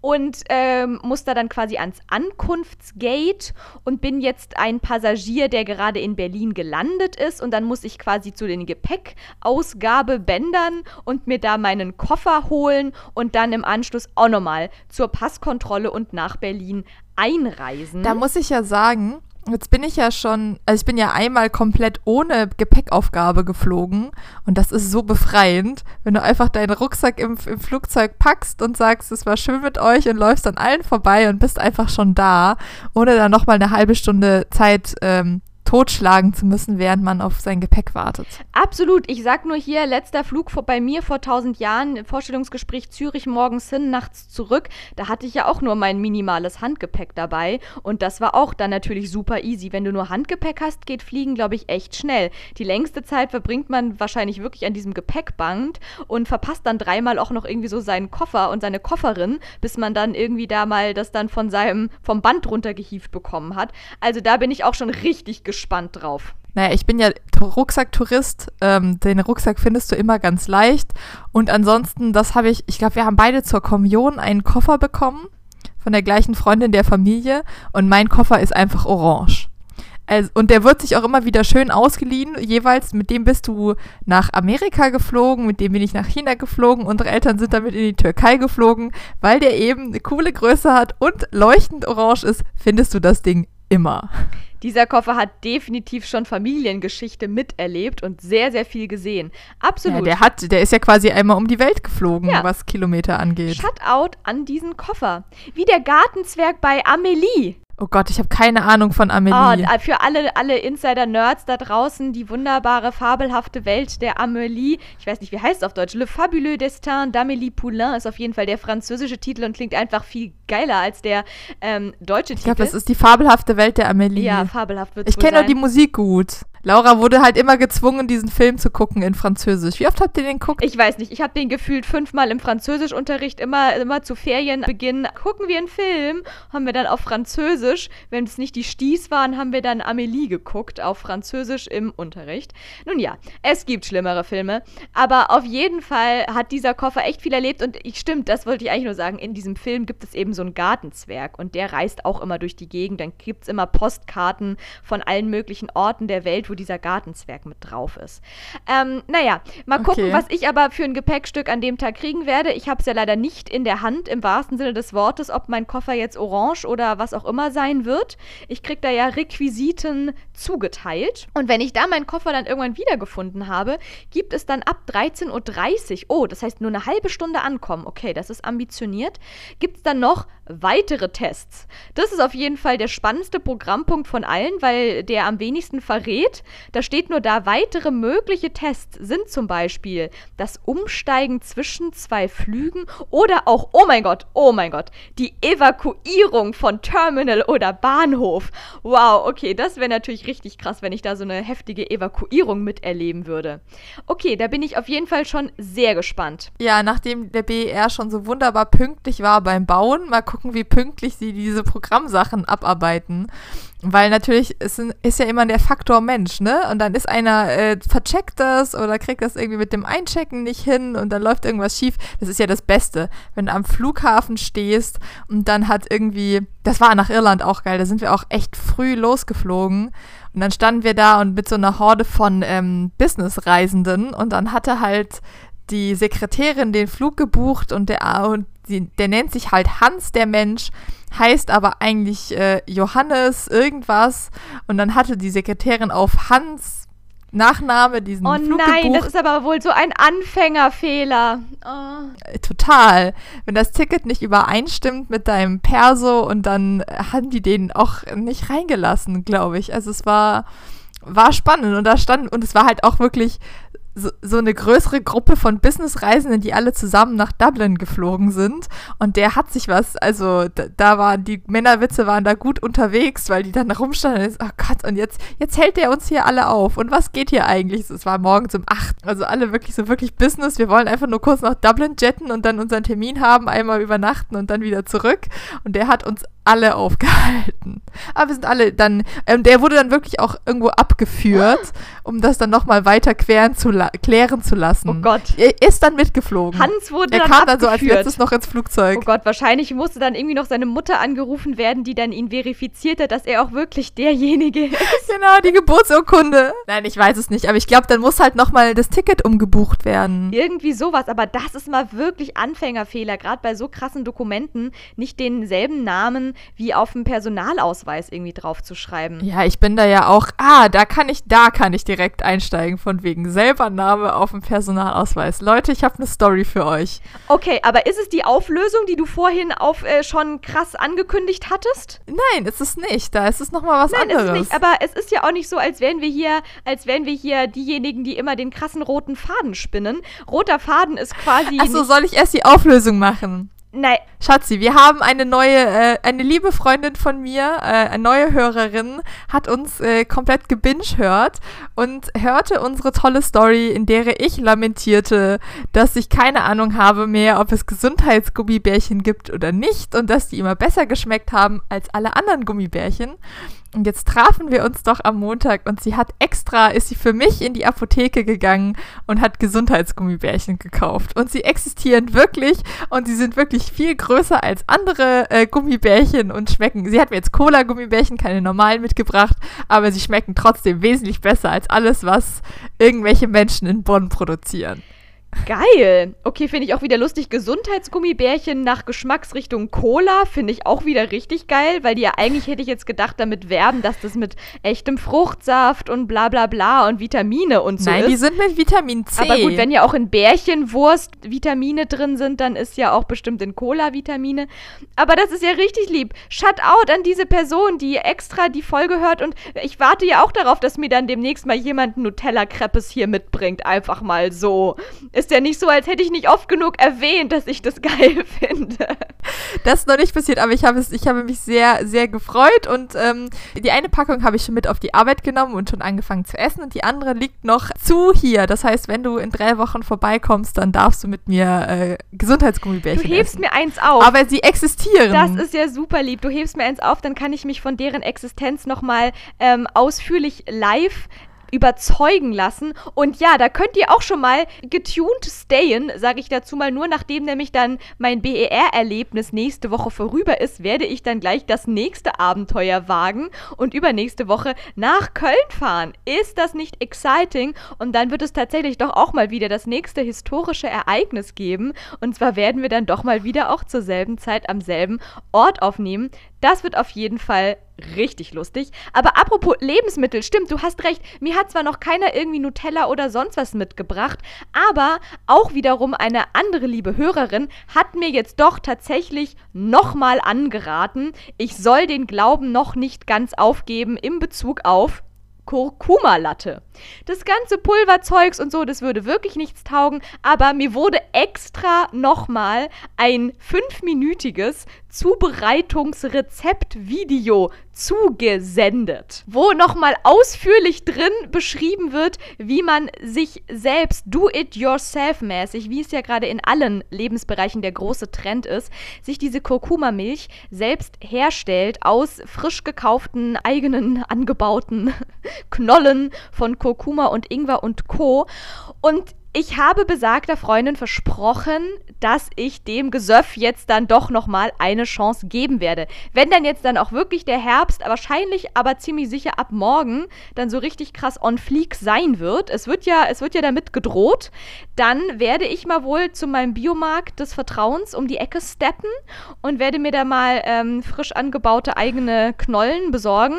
und ähm, muss da dann quasi ans Ankunftsgate und bin jetzt ein Passagier, der gerade in Berlin gelandet ist und dann muss ich quasi zu den Gepäckausgabebändern und mir da meinen Koffer holen und dann im Anschluss auch nochmal zur Passkontrolle und nach Berlin einreisen. Da muss ich ja sagen, Jetzt bin ich ja schon, also ich bin ja einmal komplett ohne Gepäckaufgabe geflogen und das ist so befreiend, wenn du einfach deinen Rucksack im, im Flugzeug packst und sagst, es war schön mit euch und läufst an allen vorbei und bist einfach schon da, ohne dann nochmal eine halbe Stunde Zeit ähm, totschlagen zu müssen, während man auf sein Gepäck wartet. Absolut. Ich sag nur hier, letzter Flug vor, bei mir vor 1000 Jahren, Vorstellungsgespräch Zürich morgens hin, nachts zurück. Da hatte ich ja auch nur mein minimales Handgepäck dabei. Und das war auch dann natürlich super easy. Wenn du nur Handgepäck hast, geht Fliegen, glaube ich, echt schnell. Die längste Zeit verbringt man wahrscheinlich wirklich an diesem Gepäckband und verpasst dann dreimal auch noch irgendwie so seinen Koffer und seine Kofferin, bis man dann irgendwie da mal das dann von seinem, vom Band runtergehieft bekommen hat. Also da bin ich auch schon richtig gespannt gespannt drauf. Naja, ich bin ja Rucksacktourist. Ähm, den Rucksack findest du immer ganz leicht. Und ansonsten, das habe ich, ich glaube, wir haben beide zur Kommunion einen Koffer bekommen von der gleichen Freundin der Familie. Und mein Koffer ist einfach orange. Also, und der wird sich auch immer wieder schön ausgeliehen. Jeweils mit dem bist du nach Amerika geflogen, mit dem bin ich nach China geflogen. Unsere Eltern sind damit in die Türkei geflogen, weil der eben eine coole Größe hat und leuchtend orange ist, findest du das Ding immer. Dieser Koffer hat definitiv schon Familiengeschichte miterlebt und sehr, sehr viel gesehen. Absolut. Ja, der hat, der ist ja quasi einmal um die Welt geflogen, ja. was Kilometer angeht. Shutout an diesen Koffer. Wie der Gartenzwerg bei Amelie. Oh Gott, ich habe keine Ahnung von Amelie. Oh, für alle, alle Insider-Nerds da draußen, die wunderbare, fabelhafte Welt der Amelie. Ich weiß nicht, wie heißt es auf Deutsch? Le fabuleux destin d'Amélie Poulain ist auf jeden Fall der französische Titel und klingt einfach viel geiler als der ähm, deutsche Titel. Ich glaube, das ist die fabelhafte Welt der Amelie. Ja, fabelhaft wird Ich kenne nur die Musik gut. Laura wurde halt immer gezwungen, diesen Film zu gucken in Französisch. Wie oft habt ihr den geguckt? Ich weiß nicht. Ich habe den gefühlt fünfmal im Französischunterricht, immer, immer zu Ferienbeginn. Gucken wir einen Film, haben wir dann auf Französisch. Wenn es nicht die Sties waren, haben wir dann Amélie geguckt, auf Französisch im Unterricht. Nun ja, es gibt schlimmere Filme. Aber auf jeden Fall hat dieser Koffer echt viel erlebt. Und ich stimmt, das wollte ich eigentlich nur sagen. In diesem Film gibt es eben so einen Gartenzwerg. Und der reist auch immer durch die Gegend. Dann gibt es immer Postkarten von allen möglichen Orten der Welt, wo wo dieser Gartenzwerg mit drauf ist. Ähm, naja, mal gucken, Okay. was ich aber für ein Gepäckstück an dem Tag kriegen werde. Ich habe es ja leider nicht in der Hand, im wahrsten Sinne des Wortes, ob mein Koffer jetzt orange oder was auch immer sein wird. Ich krieg da ja Requisiten zugeteilt. Und wenn ich da meinen Koffer dann irgendwann wiedergefunden habe, gibt es dann ab 13.30 Uhr, oh, das heißt nur eine halbe Stunde ankommen, okay, das ist ambitioniert, gibt es dann noch weitere Tests. Das ist auf jeden Fall der spannendste Programmpunkt von allen, weil der am wenigsten verrät. Da steht nur da, weitere mögliche Tests sind zum Beispiel das Umsteigen zwischen zwei Flügen oder auch, oh mein Gott, oh mein Gott, die Evakuierung von Terminal oder Bahnhof. Wow, okay, das wäre natürlich richtig krass, wenn ich da so eine heftige Evakuierung miterleben würde. Okay, da bin ich auf jeden Fall schon sehr gespannt. Ja, nachdem der BER schon so wunderbar pünktlich war beim Bauen, mal gucken, wie pünktlich sie diese Programmsachen abarbeiten. Weil natürlich ist, ist ja immer der Faktor Mensch, ne? Und dann ist einer, äh, vercheckt das oder kriegt das irgendwie mit dem Einchecken nicht hin und dann läuft irgendwas schief. Das ist ja das Beste, wenn du am Flughafen stehst und dann hat irgendwie, das war nach Irland auch geil, da sind wir auch echt früh losgeflogen. Und dann standen wir da und mit so einer Horde von ähm, Businessreisenden und dann hatte halt die Sekretärin den Flug gebucht und der, und die, der nennt sich halt Hans, der Mensch, heißt aber eigentlich äh, Johannes irgendwas. Und dann hatte die Sekretärin auf Hans Nachname diesen Oh Flug nein, gebucht. das ist aber wohl so ein Anfängerfehler. Oh. Total. Wenn das Ticket nicht übereinstimmt mit deinem Perso und dann haben die den auch nicht reingelassen, glaube ich. Also es war, war spannend und da stand, und es war halt auch wirklich so, so eine größere Gruppe von Businessreisenden, die alle zusammen nach Dublin geflogen sind. Und der hat sich was, also da, da waren die Männerwitze waren da gut unterwegs, weil die dann rumstanden und jetzt, oh Gott, und jetzt, jetzt hält der uns hier alle auf. Und was geht hier eigentlich? Es war morgens um 8. Also alle wirklich so wirklich Business. Wir wollen einfach nur kurz nach Dublin jetten und dann unseren Termin haben, einmal übernachten und dann wieder zurück. Und der hat uns alle aufgehalten. Aber wir sind alle dann, ähm, der wurde dann wirklich auch irgendwo abgeführt, um das dann nochmal weiter queren zu klären zu lassen. Oh Gott. Er ist dann mitgeflogen. Hans wurde er dann kam dann so als letztes noch ins Flugzeug. Oh Gott, wahrscheinlich musste dann irgendwie noch seine Mutter angerufen werden, die dann ihn verifiziert hat, dass er auch wirklich derjenige ist. Genau, die Geburtsurkunde. Nein, ich weiß es nicht, aber ich glaube, dann muss halt nochmal das Ticket umgebucht werden. Irgendwie sowas, aber das ist mal wirklich Anfängerfehler, gerade bei so krassen Dokumenten, nicht denselben Namen wie auf dem Personalausweis irgendwie draufzuschreiben. Ja, ich bin da ja auch. Ah, da kann ich, da kann ich direkt einsteigen von wegen selber Name auf dem Personalausweis. Leute, ich habe eine Story für euch. Okay, aber ist es die Auflösung, die du vorhin auf äh, schon krass angekündigt hattest? Nein, ist es nicht. Da ist es nochmal was Nein, ist anderes. es nicht. Aber es ist ja auch nicht so, als wären wir hier, als wären wir hier diejenigen, die immer den krassen roten Faden spinnen. Roter Faden ist quasi. Achso, soll ich erst die Auflösung machen? Nein, Schatzi, wir haben eine neue, äh, eine liebe Freundin von mir, äh, eine neue Hörerin, hat uns äh, komplett gebingehört und hörte unsere tolle Story, in der ich lamentierte, dass ich keine Ahnung habe mehr, ob es Gesundheitsgummibärchen gibt oder nicht und dass die immer besser geschmeckt haben als alle anderen Gummibärchen. Und jetzt trafen wir uns doch am Montag und sie hat extra, ist sie für mich in die Apotheke gegangen und hat Gesundheitsgummibärchen gekauft. Und sie existieren wirklich und sie sind wirklich viel größer als andere äh, Gummibärchen und schmecken. Sie hat mir jetzt Cola-Gummibärchen, keine normalen mitgebracht, aber sie schmecken trotzdem wesentlich besser als alles, was irgendwelche Menschen in Bonn produzieren. Geil. Okay, finde ich auch wieder lustig. Gesundheitsgummibärchen nach Geschmacksrichtung Cola finde ich auch wieder richtig geil, weil die ja eigentlich hätte ich jetzt gedacht damit werben, dass das mit echtem Fruchtsaft und bla bla bla und Vitamine und so Nein, ist. die sind mit Vitamin C. Aber gut, wenn ja auch in Bärchenwurst Vitamine drin sind, dann ist ja auch bestimmt in Cola Vitamine. Aber das ist ja richtig lieb. Shoutout an diese Person, die extra die Folge hört und ich warte ja auch darauf, dass mir dann demnächst mal jemand Nutella-Crepes hier mitbringt. Einfach mal so. Ist ja nicht so, als hätte ich nicht oft genug erwähnt, dass ich das geil finde. Das ist noch nicht passiert, aber ich habe, es, ich habe mich sehr, sehr gefreut und ähm, die eine Packung habe ich schon mit auf die Arbeit genommen und schon angefangen zu essen und die andere liegt noch zu hier. Das heißt, wenn du in drei Wochen vorbeikommst, dann darfst du mit mir äh, Du Gesundheitsgummibärchen hebst essen. mir eins auf. aber sie existieren. Das ist ja super lieb. Du hebst mir eins auf, dann kann ich mich von deren Existenz nochmal ähm, ausführlich live überzeugen lassen. Und ja, da könnt ihr auch schon mal getuned stayen, sage ich dazu mal. Nur nachdem nämlich dann mein BER-Erlebnis nächste Woche vorüber ist, werde ich dann gleich das nächste Abenteuer wagen und übernächste Woche nach Köln fahren. Ist das nicht exciting? Und dann wird es tatsächlich doch auch mal wieder das nächste historische Ereignis geben. Und zwar werden wir dann doch mal wieder auch zur selben Zeit am selben Ort aufnehmen. Das wird auf jeden Fall richtig lustig. Aber apropos Lebensmittel, stimmt, du hast recht. Mir hat zwar noch keiner irgendwie Nutella oder sonst was mitgebracht, aber auch wiederum eine andere liebe Hörerin hat mir jetzt doch tatsächlich nochmal angeraten, ich soll den Glauben noch nicht ganz aufgeben in Bezug auf Kurkuma-Latte. Das ganze Pulverzeugs und so, das würde wirklich nichts taugen, aber mir wurde extra nochmal ein fünfminütiges Zubereitungsrezept-Video zugesendet, wo nochmal ausführlich drin beschrieben wird, wie man sich selbst do-it-yourself-mäßig, wie es ja gerade in allen Lebensbereichen der große Trend ist, sich diese Kurkuma-Milch selbst herstellt aus frisch gekauften, eigenen, angebauten Knollen von Kurkuma und Ingwer und Co. Und ich habe besagter Freundin versprochen, dass ich dem Gesöff jetzt dann doch nochmal eine Chance geben werde. Wenn dann jetzt dann auch wirklich der Herbst, wahrscheinlich aber ziemlich sicher ab morgen, dann so richtig krass on fleek sein wird, es wird ja, es wird ja damit gedroht, dann werde ich mal wohl zu meinem Biomarkt des Vertrauens um die Ecke steppen und werde mir da mal ähm, frisch angebaute eigene Knollen besorgen.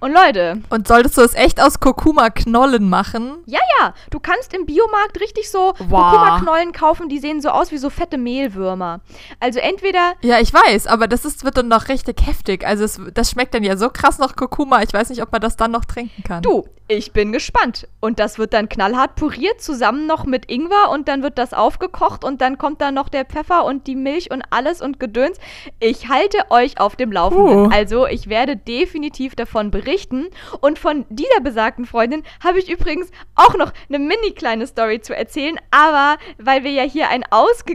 Und Leute. Und solltest du es echt aus Kurkuma-Knollen machen? Ja, ja. Du kannst im Biomarkt richtig so wow. Kurkuma-Knollen kaufen, die sehen so aus wie so fette Mehlwürmer. Also entweder. Ja, ich weiß, aber das ist, wird dann noch richtig heftig. Also es, das schmeckt dann ja so krass nach Kurkuma. Ich weiß nicht, ob man das dann noch trinken kann. Du, ich bin gespannt. Und das wird dann knallhart puriert, zusammen noch mit Ingwer und dann wird das aufgekocht und dann kommt da noch der Pfeffer und die Milch und alles und Gedöns. Ich halte euch auf dem Laufenden. Uh. Also ich werde definitiv davon berichten. Und von dieser besagten Freundin habe ich übrigens auch noch eine mini kleine Story zu erzählen. Aber weil wir ja hier ein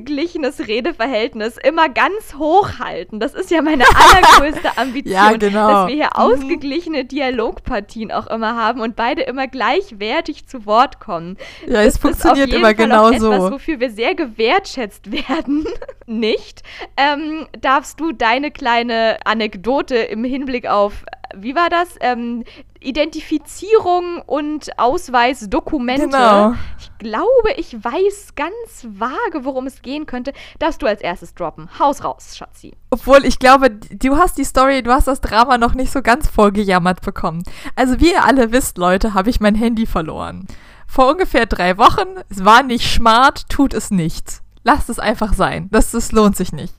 ausgeglichenes Redeverhältnis immer ganz hoch halten, das ist ja meine allergrößte Ambition, ja, genau. dass wir hier mhm. ausgeglichene Dialogpartien auch immer haben und bei beide immer gleichwertig zu Wort kommen. Ja, es das funktioniert immer genau so. Etwas, wofür wir sehr gewertschätzt werden. Nicht. Ähm, darfst du deine kleine Anekdote im Hinblick auf wie war das? Ähm, Identifizierung und Ausweisdokumente. Genau. Ich glaube, ich weiß ganz vage, worum es gehen könnte. Darfst du als erstes droppen. Haus raus, Schatzi. Obwohl, ich glaube, du hast die Story, du hast das Drama noch nicht so ganz vollgejammert bekommen. Also, wie ihr alle wisst, Leute, habe ich mein Handy verloren. Vor ungefähr drei Wochen. Es war nicht smart, tut es nicht. Lasst es einfach sein. Das, das lohnt sich nicht.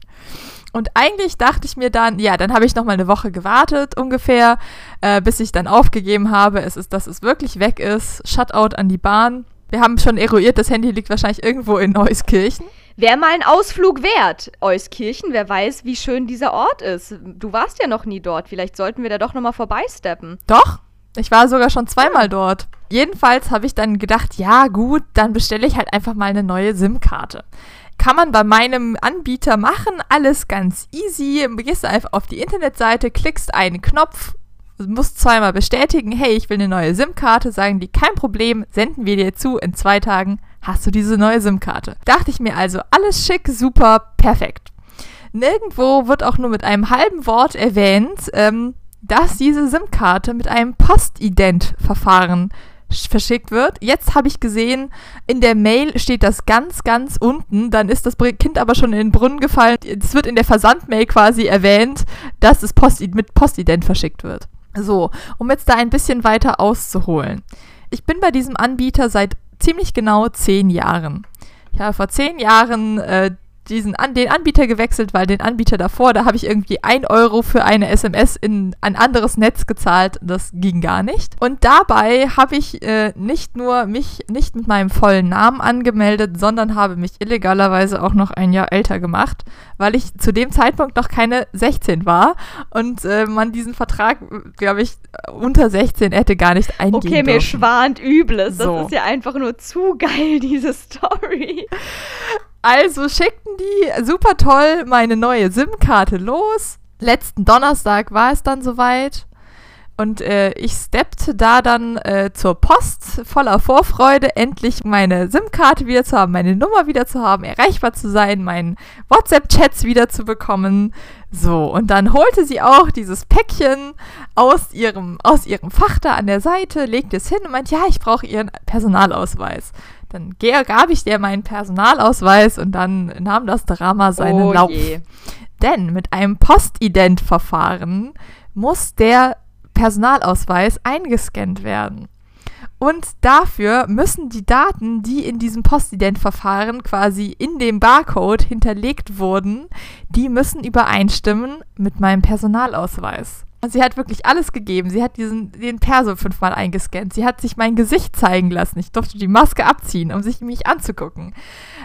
Und eigentlich dachte ich mir dann, ja, dann habe ich noch mal eine Woche gewartet ungefähr, äh, bis ich dann aufgegeben habe, es ist, dass es wirklich weg ist. Shutout an die Bahn. Wir haben schon eruiert, das Handy liegt wahrscheinlich irgendwo in Neuskirchen. Wäre mal ein Ausflug wert. Euskirchen, wer weiß, wie schön dieser Ort ist. Du warst ja noch nie dort. Vielleicht sollten wir da doch noch mal vorbeisteppen. Doch, ich war sogar schon zweimal dort. Jedenfalls habe ich dann gedacht, ja gut, dann bestelle ich halt einfach mal eine neue SIM-Karte. Kann man bei meinem Anbieter machen, alles ganz easy. Gehst einfach auf die Internetseite, klickst einen Knopf, musst zweimal bestätigen, hey, ich will eine neue SIM-Karte, sagen die, kein Problem, senden wir dir zu, in zwei Tagen hast du diese neue SIM-Karte. Dachte ich mir also, alles schick, super, perfekt. Nirgendwo wird auch nur mit einem halben Wort erwähnt, ähm, dass diese SIM-Karte mit einem Postident-Verfahren verschickt wird. Jetzt habe ich gesehen, in der Mail steht das ganz, ganz unten. Dann ist das Kind aber schon in den Brunnen gefallen. Es wird in der Versandmail quasi erwähnt, dass es Post mit Postident verschickt wird. So, um jetzt da ein bisschen weiter auszuholen. Ich bin bei diesem Anbieter seit ziemlich genau zehn Jahren. Ich habe vor zehn Jahren äh, diesen an, den Anbieter gewechselt, weil den Anbieter davor, da habe ich irgendwie ein Euro für eine SMS in ein anderes Netz gezahlt. Das ging gar nicht. Und dabei habe ich äh, nicht nur mich nicht mit meinem vollen Namen angemeldet, sondern habe mich illegalerweise auch noch ein Jahr älter gemacht, weil ich zu dem Zeitpunkt noch keine 16 war und äh, man diesen Vertrag, glaube ich, unter 16 hätte gar nicht eingehen Okay, mir schwant Übles. So. Das ist ja einfach nur zu geil, diese Story. Also schickten die super toll meine neue SIM-Karte los. Letzten Donnerstag war es dann soweit. Und äh, ich steppte da dann äh, zur Post voller Vorfreude, endlich meine SIM-Karte wieder zu haben, meine Nummer wieder zu haben, erreichbar zu sein, meinen WhatsApp-Chats wieder zu bekommen. So, und dann holte sie auch dieses Päckchen aus ihrem, aus ihrem Fach da an der Seite, legte es hin und meinte, ja, ich brauche ihren Personalausweis. Dann gab ich dir meinen Personalausweis und dann nahm das Drama seinen oh Lauf. Je. Denn mit einem Postident-Verfahren muss der Personalausweis eingescannt werden. Und dafür müssen die Daten, die in diesem Postident-Verfahren quasi in dem Barcode hinterlegt wurden, die müssen übereinstimmen mit meinem Personalausweis. Und sie hat wirklich alles gegeben. Sie hat diesen, den Perso fünfmal eingescannt. Sie hat sich mein Gesicht zeigen lassen. Ich durfte die Maske abziehen, um sich mich anzugucken.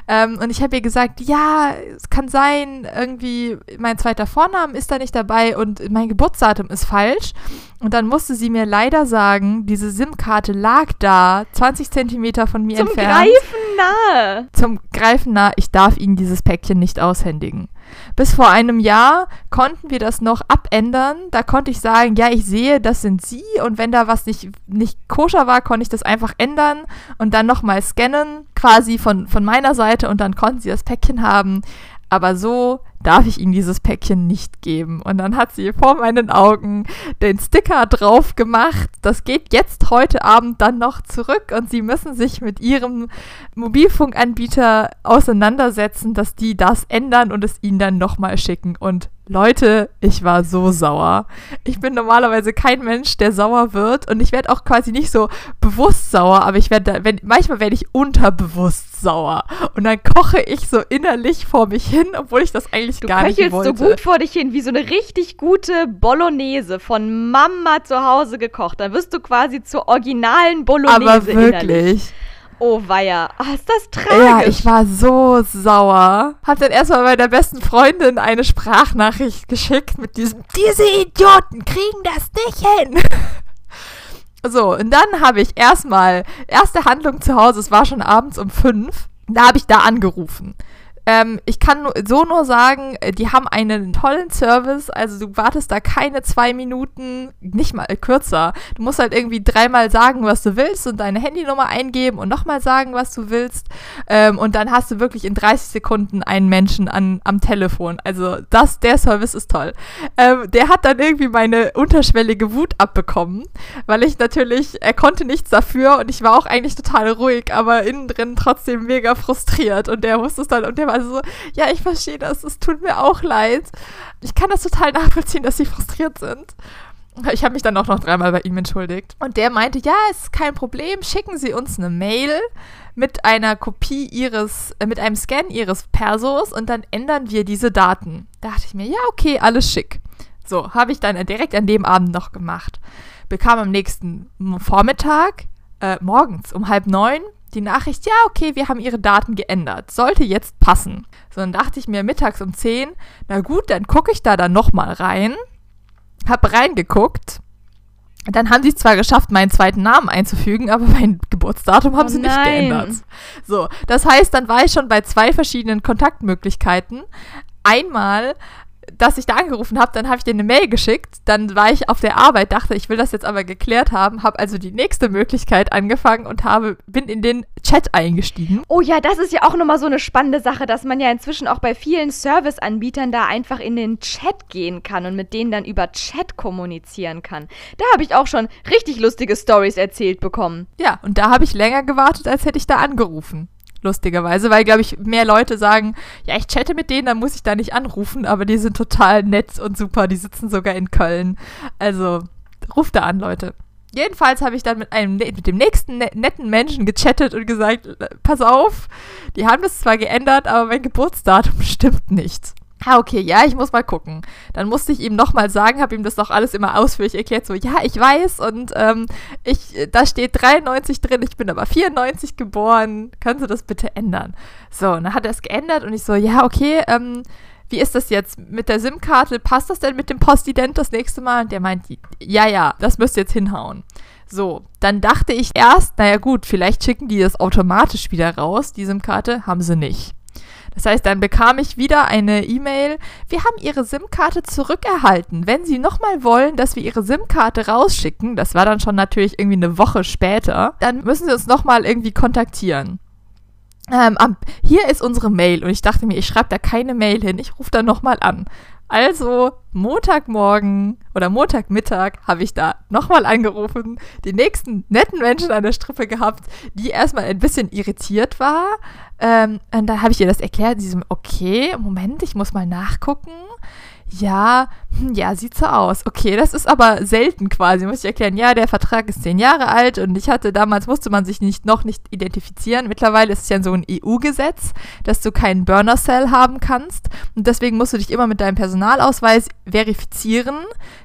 Ähm, und ich habe ihr gesagt, ja, es kann sein, irgendwie mein zweiter Vorname ist da nicht dabei und mein Geburtsdatum ist falsch. Und dann musste sie mir leider sagen, diese SIM-Karte lag da, 20 Zentimeter von mir Zum entfernt. Zum Greifen nahe. Zum Greifen nahe. Ich darf Ihnen dieses Päckchen nicht aushändigen. Bis vor einem Jahr konnten wir das noch abändern. Da konnte ich sagen, ja, ich sehe, das sind Sie. Und wenn da was nicht, nicht koscher war, konnte ich das einfach ändern und dann nochmal scannen, quasi von, von meiner Seite. Und dann konnten Sie das Päckchen haben. Aber so darf ich Ihnen dieses Päckchen nicht geben. Und dann hat sie vor meinen Augen den Sticker drauf gemacht. Das geht jetzt heute Abend dann noch zurück und Sie müssen sich mit Ihrem Mobilfunkanbieter auseinandersetzen, dass die das ändern und es Ihnen dann nochmal schicken. Und Leute, ich war so sauer. Ich bin normalerweise kein Mensch, der sauer wird und ich werde auch quasi nicht so bewusst sauer, aber ich werde, wenn, manchmal werde ich unterbewusst sauer und dann koche ich so innerlich vor mich hin, obwohl ich das eigentlich du gar nicht wollte. Du so gut vor dich hin, wie so eine richtig gute Bolognese von Mama zu Hause gekocht. Dann wirst du quasi zur originalen Bolognese Aber wirklich. Innerlich. Oh weia, oh, ist das tragisch. Ja, ich war so sauer. Hab dann erstmal meiner besten Freundin eine Sprachnachricht geschickt mit diesem, diese Idioten kriegen das nicht hin. so, und dann habe ich erstmal, erste Handlung zu Hause, es war schon abends um fünf, da habe ich da angerufen. Ähm, ich kann so nur sagen, äh, die haben einen tollen Service. Also du wartest da keine zwei Minuten, nicht mal äh, kürzer. Du musst halt irgendwie dreimal sagen, was du willst und deine Handynummer eingeben und nochmal sagen, was du willst. Ähm, und dann hast du wirklich in 30 Sekunden einen Menschen an, am Telefon. Also das, der Service ist toll. Ähm, der hat dann irgendwie meine unterschwellige Wut abbekommen, weil ich natürlich, er konnte nichts dafür und ich war auch eigentlich total ruhig, aber innen drin trotzdem mega frustriert und der wusste es dann und der war also, ja, ich verstehe das, es tut mir auch leid. Ich kann das total nachvollziehen, dass sie frustriert sind. Ich habe mich dann auch noch dreimal bei ihm entschuldigt. Und der meinte, ja, ist kein Problem, schicken Sie uns eine Mail mit einer Kopie Ihres, äh, mit einem Scan Ihres Persos und dann ändern wir diese Daten. Da dachte ich mir, ja, okay, alles schick. So, habe ich dann direkt an dem Abend noch gemacht. Bekam am nächsten Vormittag, äh, morgens um halb neun, die Nachricht, ja, okay, wir haben ihre Daten geändert. Sollte jetzt passen. So, dann dachte ich mir mittags um 10, na gut, dann gucke ich da dann nochmal rein. Hab reingeguckt. Dann haben sie es zwar geschafft, meinen zweiten Namen einzufügen, aber mein Geburtsdatum haben oh sie nicht geändert. So, das heißt, dann war ich schon bei zwei verschiedenen Kontaktmöglichkeiten. Einmal dass ich da angerufen habe, dann habe ich dir eine Mail geschickt, dann war ich auf der Arbeit, dachte, ich will das jetzt aber geklärt haben, habe also die nächste Möglichkeit angefangen und habe, bin in den Chat eingestiegen. Oh ja, das ist ja auch nochmal so eine spannende Sache, dass man ja inzwischen auch bei vielen Serviceanbietern da einfach in den Chat gehen kann und mit denen dann über Chat kommunizieren kann. Da habe ich auch schon richtig lustige Stories erzählt bekommen. Ja, und da habe ich länger gewartet, als hätte ich da angerufen lustigerweise, weil, glaube ich, mehr Leute sagen, ja, ich chatte mit denen, dann muss ich da nicht anrufen, aber die sind total nett und super, die sitzen sogar in Köln. Also, ruft da an, Leute. Jedenfalls habe ich dann mit einem ne-, mit dem nächsten ne-, netten Menschen gechattet und gesagt, pass auf, die haben das zwar geändert, aber mein Geburtsdatum stimmt nicht. Ah, okay, ja, ich muss mal gucken. Dann musste ich ihm nochmal sagen, habe ihm das doch alles immer ausführlich erklärt, so, ja, ich weiß und ähm, ich, da steht 93 drin, ich bin aber 94 geboren, können Sie das bitte ändern? So, und dann hat er es geändert und ich so, ja, okay, ähm, wie ist das jetzt mit der SIM-Karte? Passt das denn mit dem Postident das nächste Mal? Und der meint, ja, ja, das müsst ihr jetzt hinhauen. So, dann dachte ich erst, naja gut, vielleicht schicken die das automatisch wieder raus, die SIM-Karte, haben sie nicht. Das heißt, dann bekam ich wieder eine E-Mail, wir haben Ihre SIM-Karte zurückerhalten. Wenn Sie nochmal wollen, dass wir Ihre SIM-Karte rausschicken, das war dann schon natürlich irgendwie eine Woche später, dann müssen Sie uns nochmal irgendwie kontaktieren. Ähm, hier ist unsere Mail und ich dachte mir, ich schreibe da keine Mail hin, ich rufe da nochmal an. Also Montagmorgen oder Montagmittag habe ich da nochmal angerufen, die nächsten netten Menschen an der Strippe gehabt, die erstmal ein bisschen irritiert war. Ähm, und dann habe ich ihr das erklärt. Sie so, okay, Moment, ich muss mal nachgucken ja, hm, ja, sieht so aus. Okay, das ist aber selten quasi, muss ich erklären. Ja, der Vertrag ist zehn Jahre alt und ich hatte damals, musste man sich nicht, noch nicht identifizieren. Mittlerweile ist es ja so ein EU-Gesetz, dass du keinen Burner-Cell haben kannst und deswegen musst du dich immer mit deinem Personalausweis verifizieren,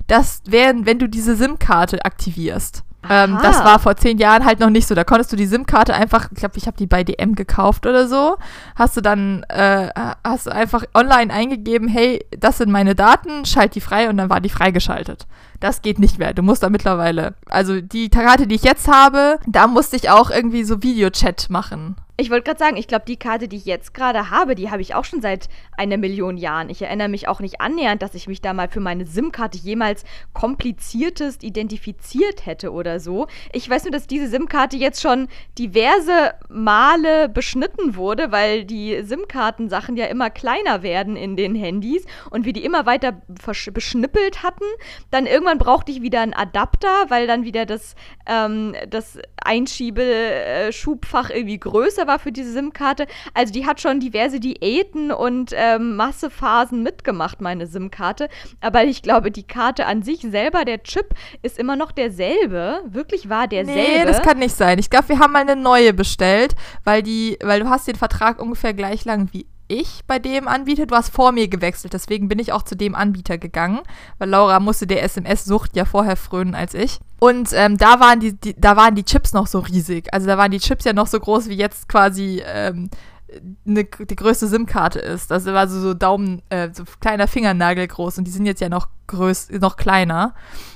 dass, wenn, wenn du diese SIM-Karte aktivierst. Ähm, das war vor zehn Jahren halt noch nicht so. Da konntest du die SIM-Karte einfach, ich glaube, ich habe die bei DM gekauft oder so. Hast du dann, äh, hast du einfach online eingegeben, hey, das sind meine Daten, schalt die frei und dann war die freigeschaltet. Das geht nicht mehr. Du musst da mittlerweile, also die Karte, die ich jetzt habe, da musste ich auch irgendwie so Videochat machen. Ich wollte gerade sagen, ich glaube, die Karte, die ich jetzt gerade habe, die habe ich auch schon seit einer Million Jahren. Ich erinnere mich auch nicht annähernd, dass ich mich da mal für meine SIM-Karte jemals kompliziertest identifiziert hätte oder so. Ich weiß nur, dass diese SIM-Karte jetzt schon diverse Male beschnitten wurde, weil die SIM-Karten-Sachen ja immer kleiner werden in den Handys und wir die immer weiter beschnippelt hatten. Dann irgendwann brauchte ich wieder einen Adapter, weil dann wieder das, ähm, das Einschiebe-Schubfach irgendwie größer war für diese SIM-Karte. Also die hat schon diverse Diäten und ähm, Massephasen mitgemacht, meine SIM-Karte. Aber ich glaube, die Karte an sich selber, der Chip, ist immer noch derselbe. Wirklich war derselbe. Nee, das kann nicht sein. Ich glaube, wir haben mal eine neue bestellt, weil die, weil du hast den Vertrag ungefähr gleich lang wie ich bei dem Anbieter. Du hast vor mir gewechselt, deswegen bin ich auch zu dem Anbieter gegangen, weil Laura musste der SMS-Sucht ja vorher frönen als ich. Und ähm, da, waren die, die, da waren die Chips noch so riesig. Also da waren die Chips ja noch so groß wie jetzt quasi ähm, eine, die größte SIM-Karte ist. Das war so, so Daumen, äh, so kleiner Fingernagel groß und die sind jetzt ja noch größ, noch kleiner.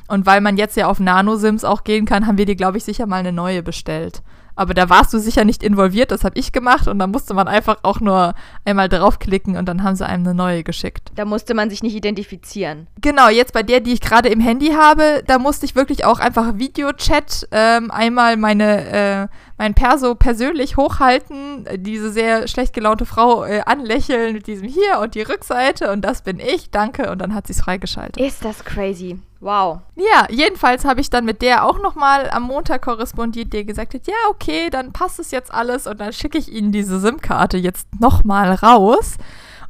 Und weil man jetzt ja auf Nano-SIMs auch gehen kann, haben wir dir, glaube ich, sicher mal eine neue bestellt. Aber da warst du sicher nicht involviert, das habe ich gemacht und da musste man einfach auch nur einmal draufklicken und dann haben sie einem eine neue geschickt. Da musste man sich nicht identifizieren. Genau, jetzt bei der, die ich gerade im Handy habe, da musste ich wirklich auch einfach Videochat ähm, einmal meine, äh, mein Perso persönlich hochhalten, diese sehr schlecht gelaunte Frau äh, anlächeln mit diesem hier und die Rückseite und das bin ich, danke und dann hat sie es freigeschaltet. Ist das crazy. Wow. Ja, jedenfalls habe ich dann mit der auch nochmal am Montag korrespondiert, die gesagt hat, ja, okay, dann passt es jetzt alles und dann schicke ich Ihnen diese SIM-Karte jetzt nochmal raus.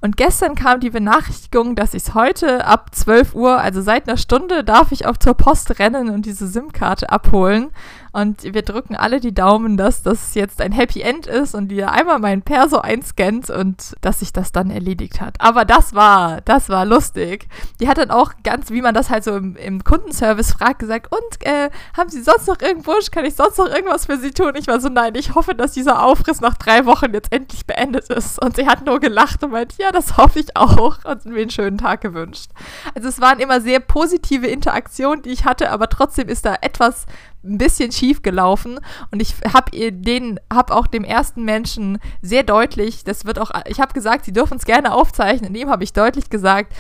Und gestern kam die Benachrichtigung, dass ich es heute ab 12 Uhr, also seit einer Stunde, darf ich auch zur Post rennen und diese SIM-Karte abholen. Und wir drücken alle die Daumen, dass das jetzt ein Happy End ist und die einmal meinen Perso einscannt und dass sich das dann erledigt hat. Aber das war, das war lustig. Die hat dann auch ganz, wie man das halt so im, im Kundenservice fragt, gesagt, und äh, haben Sie sonst noch irgendwo, kann ich sonst noch irgendwas für Sie tun? Ich war so, nein, ich hoffe, dass dieser Aufriss nach drei Wochen jetzt endlich beendet ist. Und sie hat nur gelacht und meint, ja, das hoffe ich auch und mir einen schönen Tag gewünscht. Also es waren immer sehr positive Interaktionen, die ich hatte, aber trotzdem ist da etwas ein bisschen schief gelaufen. Und ich habe den habe auch dem ersten Menschen sehr deutlich, das wird auch ich habe gesagt, sie dürfen es gerne aufzeichnen, dem habe ich deutlich gesagt,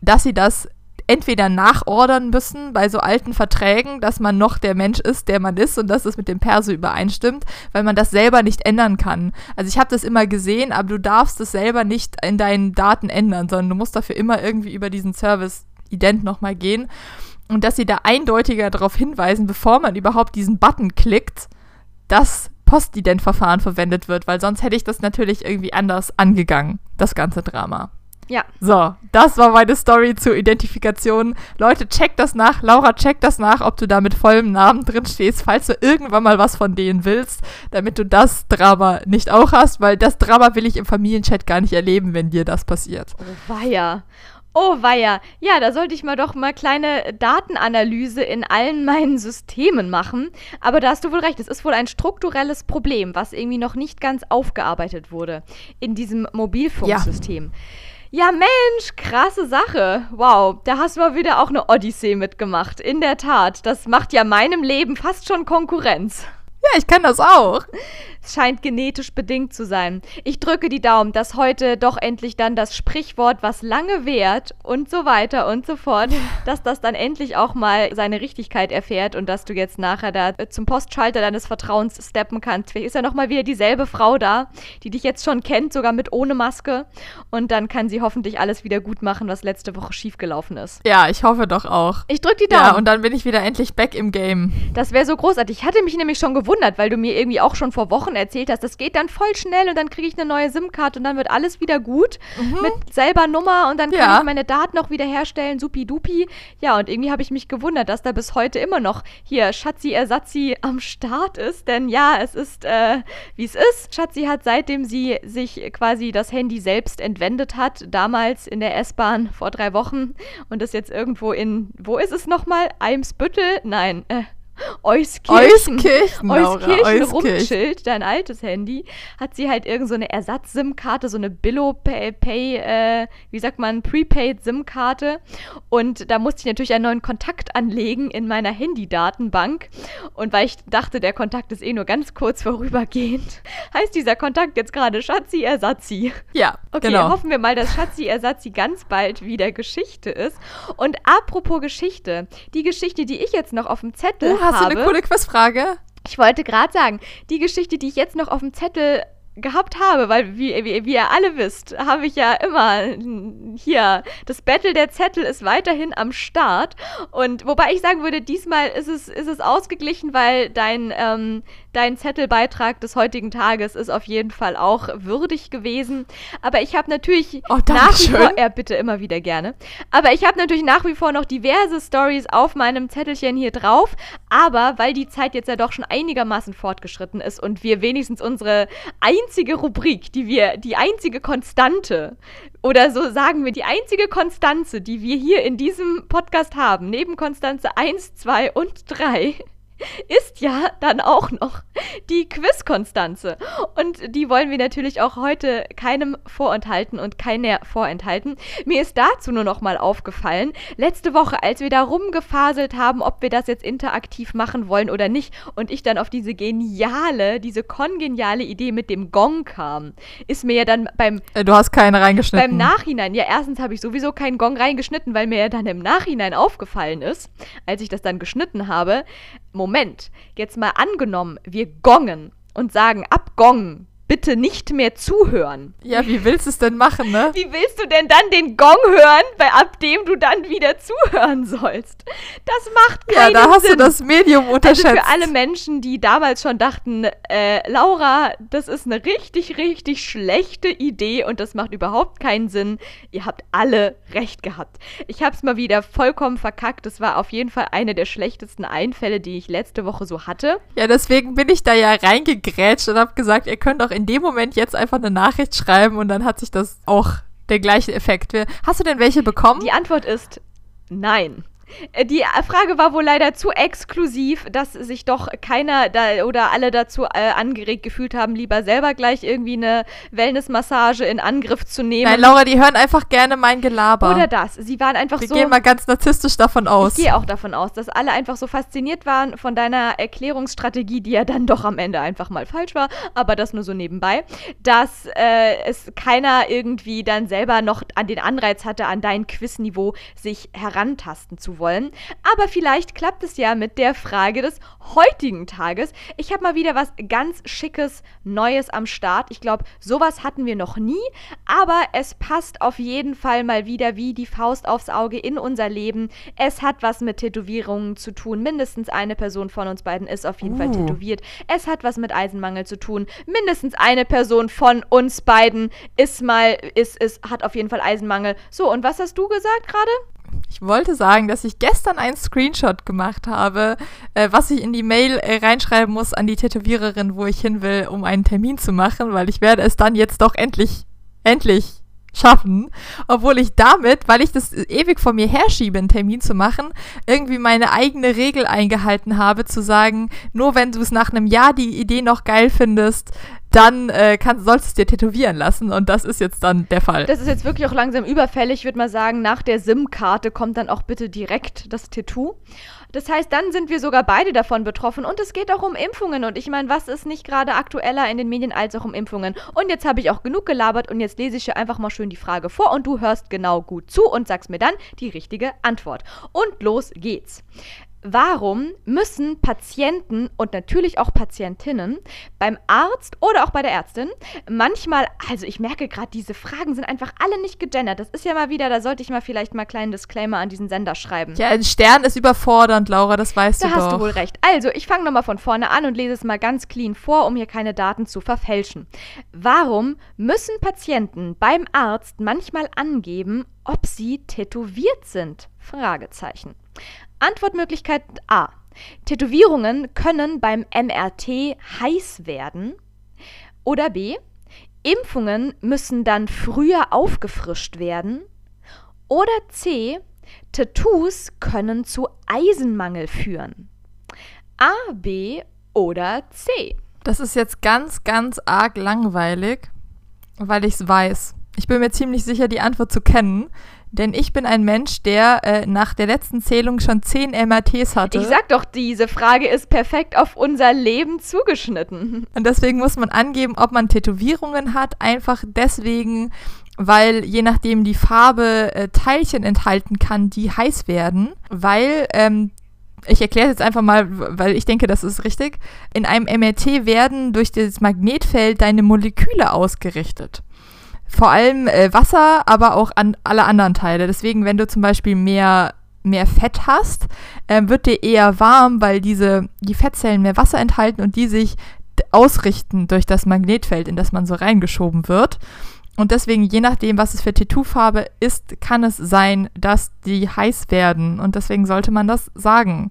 dass sie das entweder nachordern müssen bei so alten Verträgen, dass man noch der Mensch ist, der man ist und dass es mit dem Perso übereinstimmt, weil man das selber nicht ändern kann. Also ich habe das immer gesehen, aber du darfst es selber nicht in deinen Daten ändern, sondern du musst dafür immer irgendwie über diesen Service ident nochmal gehen und dass sie da eindeutiger darauf hinweisen, bevor man überhaupt diesen Button klickt, dass Postident-Verfahren verwendet wird, weil sonst hätte ich das natürlich irgendwie anders angegangen, das ganze Drama. Ja. So, das war meine Story zur Identifikation. Leute, check das nach. Laura, check das nach, ob du da mit vollem Namen drin stehst, falls du irgendwann mal was von denen willst, damit du das Drama nicht auch hast, weil das Drama will ich im Familienchat gar nicht erleben, wenn dir das passiert. Oh, weia. Oh weia, ja, da sollte ich mal doch mal kleine Datenanalyse in allen meinen Systemen machen. Aber da hast du wohl recht, es ist wohl ein strukturelles Problem, was irgendwie noch nicht ganz aufgearbeitet wurde in diesem Mobilfunksystem. Ja. ja, Mensch, krasse Sache. Wow, da hast du mal wieder auch eine Odyssee mitgemacht. In der Tat, das macht ja meinem Leben fast schon Konkurrenz. Ja, ich kann das auch. Scheint genetisch bedingt zu sein. Ich drücke die Daumen, dass heute doch endlich dann das Sprichwort, was lange währt und so weiter und so fort, dass das dann endlich auch mal seine Richtigkeit erfährt und dass du jetzt nachher da zum Postschalter deines Vertrauens steppen kannst. Vielleicht ist ja nochmal wieder dieselbe Frau da, die dich jetzt schon kennt, sogar mit ohne Maske. Und dann kann sie hoffentlich alles wieder gut machen, was letzte Woche schiefgelaufen ist. Ja, ich hoffe doch auch. Ich drück die Daumen. Ja, und dann bin ich wieder endlich back im Game. Das wäre so großartig. Ich hatte mich nämlich schon gewundert, weil du mir irgendwie auch schon vor Wochen erzählt hast, das geht dann voll schnell und dann kriege ich eine neue SIM-Karte und dann wird alles wieder gut mhm. mit selber Nummer und dann kann ja. ich meine Daten noch wieder herstellen, supi-dupi. Ja, und irgendwie habe ich mich gewundert, dass da bis heute immer noch hier Schatzi Ersatzi am Start ist. Denn ja, es ist, äh, wie es ist. Schatzi hat seitdem sie sich quasi das Handy selbst entwendet hat, damals in der S-Bahn vor drei Wochen und das jetzt irgendwo in, wo ist es nochmal? Eimsbüttel? Nein, äh, Euskirchen, Euskirchen, Euskirchen, rumschild, dein altes Handy, hat sie halt irgend so eine Ersatz-SIM-Karte, so eine Billo-Pay, äh, wie sagt man, Prepaid-SIM-Karte. Und da musste ich natürlich einen neuen Kontakt anlegen in meiner Handy-Datenbank. Und weil ich dachte, der Kontakt ist eh nur ganz kurz vorübergehend, heißt dieser Kontakt jetzt gerade Schatzi Ersatzi. Ja, okay, genau. hoffen wir mal, dass Schatzi Ersatzi ganz bald wieder Geschichte ist. Und apropos Geschichte, die Geschichte, die ich jetzt noch auf dem Zettel uh, hast habe. du eine coole Quizfrage? Ich wollte gerade sagen, die Geschichte, die ich jetzt noch auf dem Zettel gehabt habe, weil wie, wie, wie ihr alle wisst, habe ich ja immer hier, das Battle der Zettel ist weiterhin am Start und wobei ich sagen würde, diesmal ist es, ist es ausgeglichen, weil dein, ähm, dein Zettelbeitrag des heutigen Tages ist auf jeden Fall auch würdig gewesen, aber ich habe natürlich oh, nach wie vor, ja bitte immer wieder gerne, aber ich habe natürlich nach wie vor noch diverse Stories auf meinem Zettelchen hier drauf, aber weil die Zeit jetzt ja doch schon einigermaßen fortgeschritten ist und wir wenigstens unsere ein einzige Rubrik, die wir, die einzige Konstante oder so sagen wir, die einzige Konstanze, die wir hier in diesem Podcast haben, neben Konstanze 1, 2 und 3, ist ja dann auch noch die Quiz-Konstanze. Und die wollen wir natürlich auch heute keinem vorenthalten und keiner vorenthalten. Mir ist dazu nur noch mal aufgefallen, letzte Woche, als wir da rumgefaselt haben, ob wir das jetzt interaktiv machen wollen oder nicht, und ich dann auf diese geniale, diese kongeniale Idee mit dem Gong kam, ist mir ja dann beim... Äh, du hast keine reingeschnitten. Beim Nachhinein, ja, erstens habe ich sowieso keinen Gong reingeschnitten, weil mir ja dann im Nachhinein aufgefallen ist, als ich das dann geschnitten habe, Moment, jetzt mal angenommen, wir gongen und sagen abgongen, bitte nicht mehr zuhören. Ja, wie willst du es denn machen, ne? Wie willst du denn dann den Gong hören, bei, ab dem du dann wieder zuhören sollst? Das macht keinen Sinn. Ja, da hast Sinn. du das Medium unterschätzt. Also für alle Menschen, die damals schon dachten, äh, Laura, das ist eine richtig, richtig schlechte Idee und das macht überhaupt keinen Sinn. Ihr habt alle recht gehabt. Ich hab's mal wieder vollkommen verkackt. Das war auf jeden Fall eine der schlechtesten Einfälle, die ich letzte Woche so hatte. Ja, deswegen bin ich da ja reingegrätscht und hab gesagt, ihr könnt auch in dem Moment jetzt einfach eine Nachricht schreiben und dann hat sich das auch der gleiche Effekt. Hast du denn welche bekommen? Die Antwort ist nein. Äh, die Frage war wohl leider zu exklusiv, dass sich doch keiner da oder alle dazu äh, angeregt gefühlt haben, lieber selber gleich irgendwie eine Wellnessmassage in Angriff zu nehmen. Nein, Laura, die hören einfach gerne mein Gelaber. Oder das. Sie waren einfach Wir so. Wir gehen mal ganz narzisstisch davon aus. Ich gehe auch davon aus, dass alle einfach so fasziniert waren von deiner Erklärungsstrategie, die ja dann doch am Ende einfach mal falsch war, aber das nur so nebenbei, dass äh, es keiner irgendwie dann selber noch an den Anreiz hatte, an dein Quizniveau sich herantasten zu wollen. Aber vielleicht klappt es ja mit der Frage des heutigen Tages. Ich habe mal wieder was ganz Schickes, Neues am Start. Ich glaube, sowas hatten wir noch nie, aber es passt auf jeden Fall mal wieder wie die Faust aufs Auge in unser Leben. Es hat was mit Tätowierungen zu tun. Mindestens eine Person von uns beiden ist auf jeden uh. Fall tätowiert. Es hat was mit Eisenmangel zu tun. Mindestens eine Person von uns beiden ist mal, ist, ist, hat auf jeden Fall Eisenmangel. So, und was hast du gesagt gerade? Ich wollte sagen, dass ich gestern einen Screenshot gemacht habe, äh, was ich in die Mail äh, reinschreiben muss an die Tätowiererin, wo ich hin will, um einen Termin zu machen, weil ich werde es dann jetzt doch endlich, endlich schaffen, obwohl ich damit, weil ich das ewig vor mir herschiebe, einen Termin zu machen, irgendwie meine eigene Regel eingehalten habe, zu sagen, nur wenn du es nach einem Jahr die Idee noch geil findest, dann äh, kann, sollst du es dir tätowieren lassen und das ist jetzt dann der Fall. Das ist jetzt wirklich auch langsam überfällig. Ich würde mal sagen, nach der SIM-Karte kommt dann auch bitte direkt das Tattoo. Das heißt, dann sind wir sogar beide davon betroffen und es geht auch um Impfungen. Und ich meine, was ist nicht gerade aktueller in den Medien als auch um Impfungen? Und jetzt habe ich auch genug gelabert und jetzt lese ich dir einfach mal schön die Frage vor und du hörst genau gut zu und sagst mir dann die richtige Antwort. Und los geht's. Warum müssen Patienten und natürlich auch Patientinnen beim Arzt oder auch bei der Ärztin manchmal, also ich merke gerade, diese Fragen sind einfach alle nicht gegendert. Das ist ja mal wieder, da sollte ich mal vielleicht mal einen kleinen Disclaimer an diesen Sender schreiben. Ja, ein Stern ist überfordernd, Laura, das weißt da du doch. Da hast du wohl recht. Also, ich fange nochmal von vorne an und lese es mal ganz clean vor, um hier keine Daten zu verfälschen. Warum müssen Patienten beim Arzt manchmal angeben, ob sie tätowiert sind? Fragezeichen. Antwortmöglichkeit A. Tätowierungen können beim MRT heiß werden. Oder B. Impfungen müssen dann früher aufgefrischt werden. Oder C. Tattoos können zu Eisenmangel führen. A, B oder C. Das ist jetzt ganz, ganz arg langweilig, weil ich es weiß. Ich bin mir ziemlich sicher, die Antwort zu kennen. Denn ich bin ein Mensch, der äh, nach der letzten Zählung schon zehn MRTs hatte. Ich sag doch, diese Frage ist perfekt auf unser Leben zugeschnitten. Und deswegen muss man angeben, ob man Tätowierungen hat. Einfach deswegen, weil je nachdem die Farbe äh, Teilchen enthalten kann, die heiß werden. Weil ähm, ich erkläre es jetzt einfach mal, weil ich denke, das ist richtig. In einem MRT werden durch das Magnetfeld deine Moleküle ausgerichtet vor allem äh, Wasser, aber auch an alle anderen Teile. Deswegen, wenn du zum Beispiel mehr, mehr Fett hast, äh, wird dir eher warm, weil diese, die Fettzellen mehr Wasser enthalten und die sich ausrichten durch das Magnetfeld, in das man so reingeschoben wird. Und deswegen, je nachdem, was es für Tattoo-Farbe ist, kann es sein, dass die heiß werden. Und deswegen sollte man das sagen.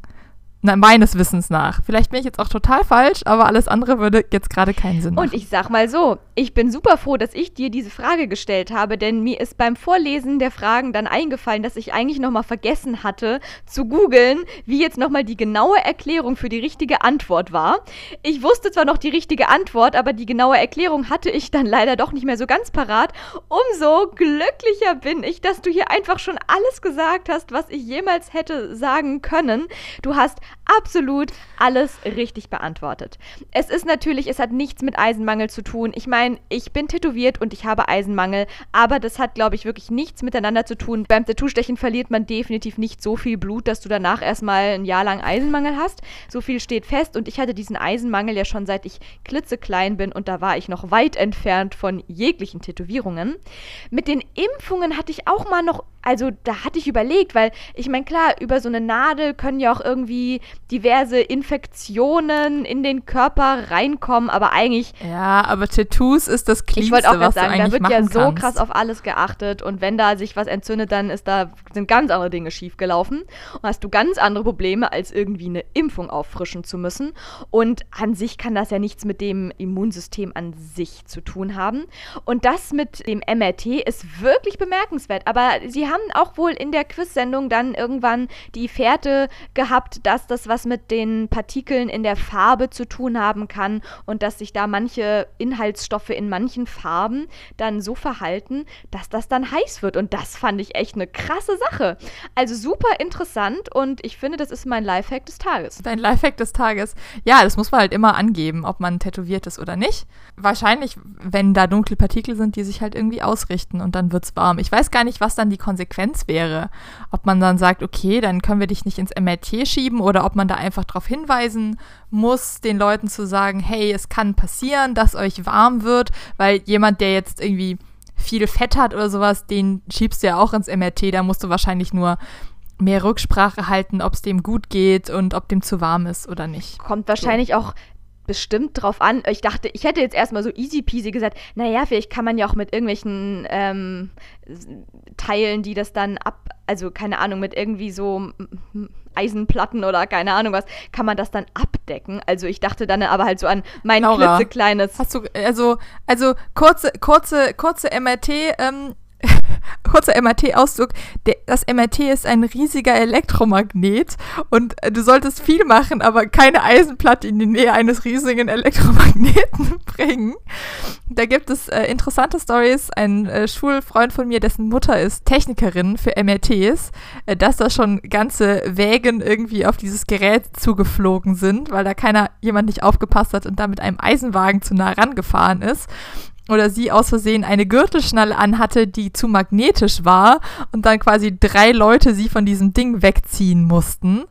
Na, meines Wissens nach. Vielleicht bin ich jetzt auch total falsch, aber alles andere würde jetzt gerade keinen Sinn machen. Und ich sag mal so, ich bin super froh, dass ich dir diese Frage gestellt habe, denn mir ist beim Vorlesen der Fragen dann eingefallen, dass ich eigentlich nochmal vergessen hatte zu googeln, wie jetzt nochmal die genaue Erklärung für die richtige Antwort war. Ich wusste zwar noch die richtige Antwort, aber die genaue Erklärung hatte ich dann leider doch nicht mehr so ganz parat. Umso glücklicher bin ich, dass du hier einfach schon alles gesagt hast, was ich jemals hätte sagen können. Du hast absolut alles richtig beantwortet. Es ist natürlich, es hat nichts mit Eisenmangel zu tun. Ich meine, ich bin tätowiert und ich habe Eisenmangel, aber das hat, glaube ich, wirklich nichts miteinander zu tun. Beim Tattoo-Stechen verliert man definitiv nicht so viel Blut, dass du danach erstmal ein Jahr lang Eisenmangel hast. So viel steht fest und ich hatte diesen Eisenmangel ja schon seit ich klitzeklein bin und da war ich noch weit entfernt von jeglichen Tätowierungen. Mit den Impfungen hatte ich auch mal noch also da hatte ich überlegt, weil ich meine, klar, über so eine Nadel können ja auch irgendwie diverse Infektionen in den Körper reinkommen, aber eigentlich. Ja, aber Tattoos ist das Cleanste, Ich wollte auch gerade sagen, da wird ja so kannst. krass auf alles geachtet und wenn da sich was entzündet, dann ist da sind ganz andere Dinge schiefgelaufen und hast du ganz andere Probleme, als irgendwie eine Impfung auffrischen zu müssen. Und an sich kann das ja nichts mit dem Immunsystem an sich zu tun haben. Und das mit dem MRT ist wirklich bemerkenswert. Aber sie haben auch wohl in der Quiz-Sendung dann irgendwann die Fährte gehabt, dass das was mit den Partikeln in der Farbe zu tun haben kann und dass sich da manche Inhaltsstoffe in manchen Farben dann so verhalten, dass das dann heiß wird. Und das fand ich echt eine krasse Sache. Also super interessant und ich finde, das ist mein Lifehack des Tages. Dein Lifehack des Tages. Ja, das muss man halt immer angeben, ob man tätowiert ist oder nicht. Wahrscheinlich, wenn da dunkle Partikel sind, die sich halt irgendwie ausrichten und dann wird es warm. Ich weiß gar nicht, was dann die Konsequenz wäre. Ob man dann sagt, okay, dann können wir dich nicht ins MRT schieben oder ob man da einfach darauf hinweisen muss, den Leuten zu sagen, hey, es kann passieren, dass euch warm wird, weil jemand, der jetzt irgendwie viel Fett hat oder sowas, den schiebst du ja auch ins MRT, da musst du wahrscheinlich nur mehr Rücksprache halten, ob es dem gut geht und ob dem zu warm ist oder nicht. Kommt wahrscheinlich so. auch bestimmt drauf an. Ich dachte, ich hätte jetzt erstmal so easy peasy gesagt, naja, vielleicht kann man ja auch mit irgendwelchen ähm, Teilen, die das dann ab, also keine Ahnung, mit irgendwie so Eisenplatten oder keine Ahnung was, kann man das dann abdecken. Also ich dachte dann aber halt so an mein Laura, klitzekleines. Hast du, also, also kurze, kurze, kurze MRT, ähm, kurzer MRT-Ausdruck, das MRT ist ein riesiger Elektromagnet und äh, du solltest viel machen, aber keine Eisenplatte in die Nähe eines riesigen Elektromagneten bringen. Da gibt es äh, interessante Stories. Ein äh, Schulfreund von mir, dessen Mutter ist Technikerin für MRTs, äh, dass da schon ganze Wägen irgendwie auf dieses Gerät zugeflogen sind, weil da keiner, jemand nicht aufgepasst hat und da mit einem Eisenwagen zu nah rangefahren ist oder sie aus Versehen eine Gürtelschnalle anhatte, die zu magnetisch war und dann quasi drei Leute sie von diesem Ding wegziehen mussten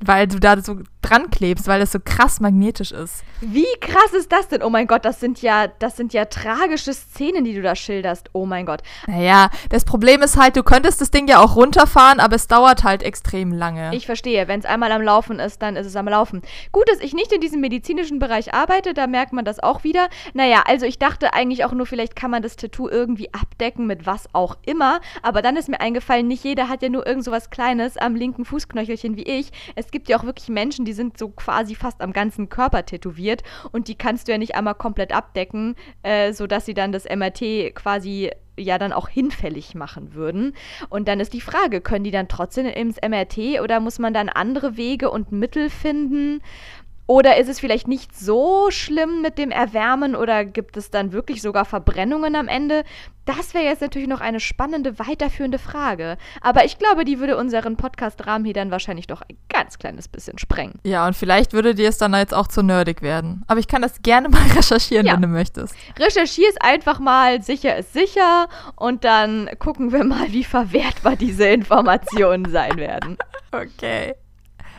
weil du da so dran klebst, weil das so krass magnetisch ist. Wie krass ist das denn? Oh mein Gott, das sind ja, das sind ja tragische Szenen, die du da schilderst. Oh mein Gott. Naja, das Problem ist halt, du könntest das Ding ja auch runterfahren, aber es dauert halt extrem lange. Ich verstehe. Wenn es einmal am Laufen ist, dann ist es am Laufen. Gut, dass ich nicht in diesem medizinischen Bereich arbeite, da merkt man das auch wieder. Naja, also ich dachte eigentlich auch nur, vielleicht kann man das Tattoo irgendwie abdecken mit was auch immer. Aber dann ist mir eingefallen, nicht jeder hat ja nur irgend so was Kleines am linken Fußknöchelchen wie ich. Es es gibt ja auch wirklich Menschen, die sind so quasi fast am ganzen Körper tätowiert und die kannst du ja nicht einmal komplett abdecken, äh, sodass sie dann das MRT quasi ja dann auch hinfällig machen würden. Und dann ist die Frage, können die dann trotzdem ins MRT oder muss man dann andere Wege und Mittel finden? Oder ist es vielleicht nicht so schlimm mit dem Erwärmen oder gibt es dann wirklich sogar Verbrennungen am Ende? Das wäre jetzt natürlich noch eine spannende, weiterführende Frage. Aber ich glaube, die würde unseren Podcast-Rahmen hier dann wahrscheinlich doch ein ganz kleines bisschen sprengen. Ja, und vielleicht würde dir es dann jetzt auch zu nerdig werden. Aber ich kann das gerne mal recherchieren, ja. wenn du möchtest. Recherchier es einfach mal, sicher ist sicher. Und dann gucken wir mal, wie verwertbar diese Informationen sein werden. Okay.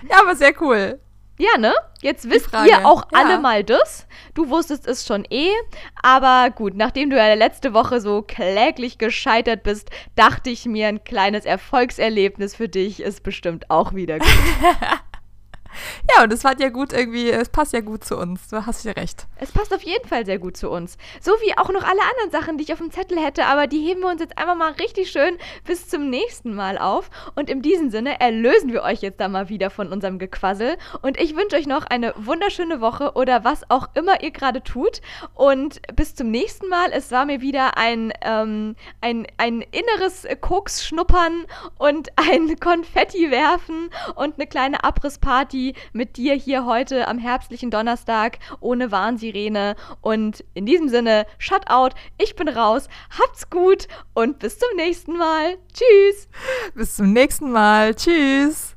Ja, aber sehr cool. Ja, ne? Jetzt wisst ihr auch ja. alle mal das. Du wusstest es schon eh. Aber gut, nachdem du ja letzte Woche so kläglich gescheitert bist, dachte ich mir, ein kleines Erfolgserlebnis für dich ist bestimmt auch wieder gut. Ja, und es hat ja gut irgendwie, es passt ja gut zu uns. Du hast ja recht. Es passt auf jeden Fall sehr gut zu uns. So wie auch noch alle anderen Sachen, die ich auf dem Zettel hätte, aber die heben wir uns jetzt einfach mal richtig schön bis zum nächsten Mal auf. Und in diesem Sinne erlösen wir euch jetzt da mal wieder von unserem Gequassel. Und ich wünsche euch noch eine wunderschöne Woche oder was auch immer ihr gerade tut. Und bis zum nächsten Mal. Es war mir wieder ein, ähm, ein, ein inneres Koks-Schnuppern und ein Konfetti werfen und eine kleine Abrissparty mit dir hier heute am herbstlichen Donnerstag ohne Warnsirene. Und in diesem Sinne, Shutout, ich bin raus, habt's gut und bis zum nächsten Mal. Tschüss. Bis zum nächsten Mal. Tschüss.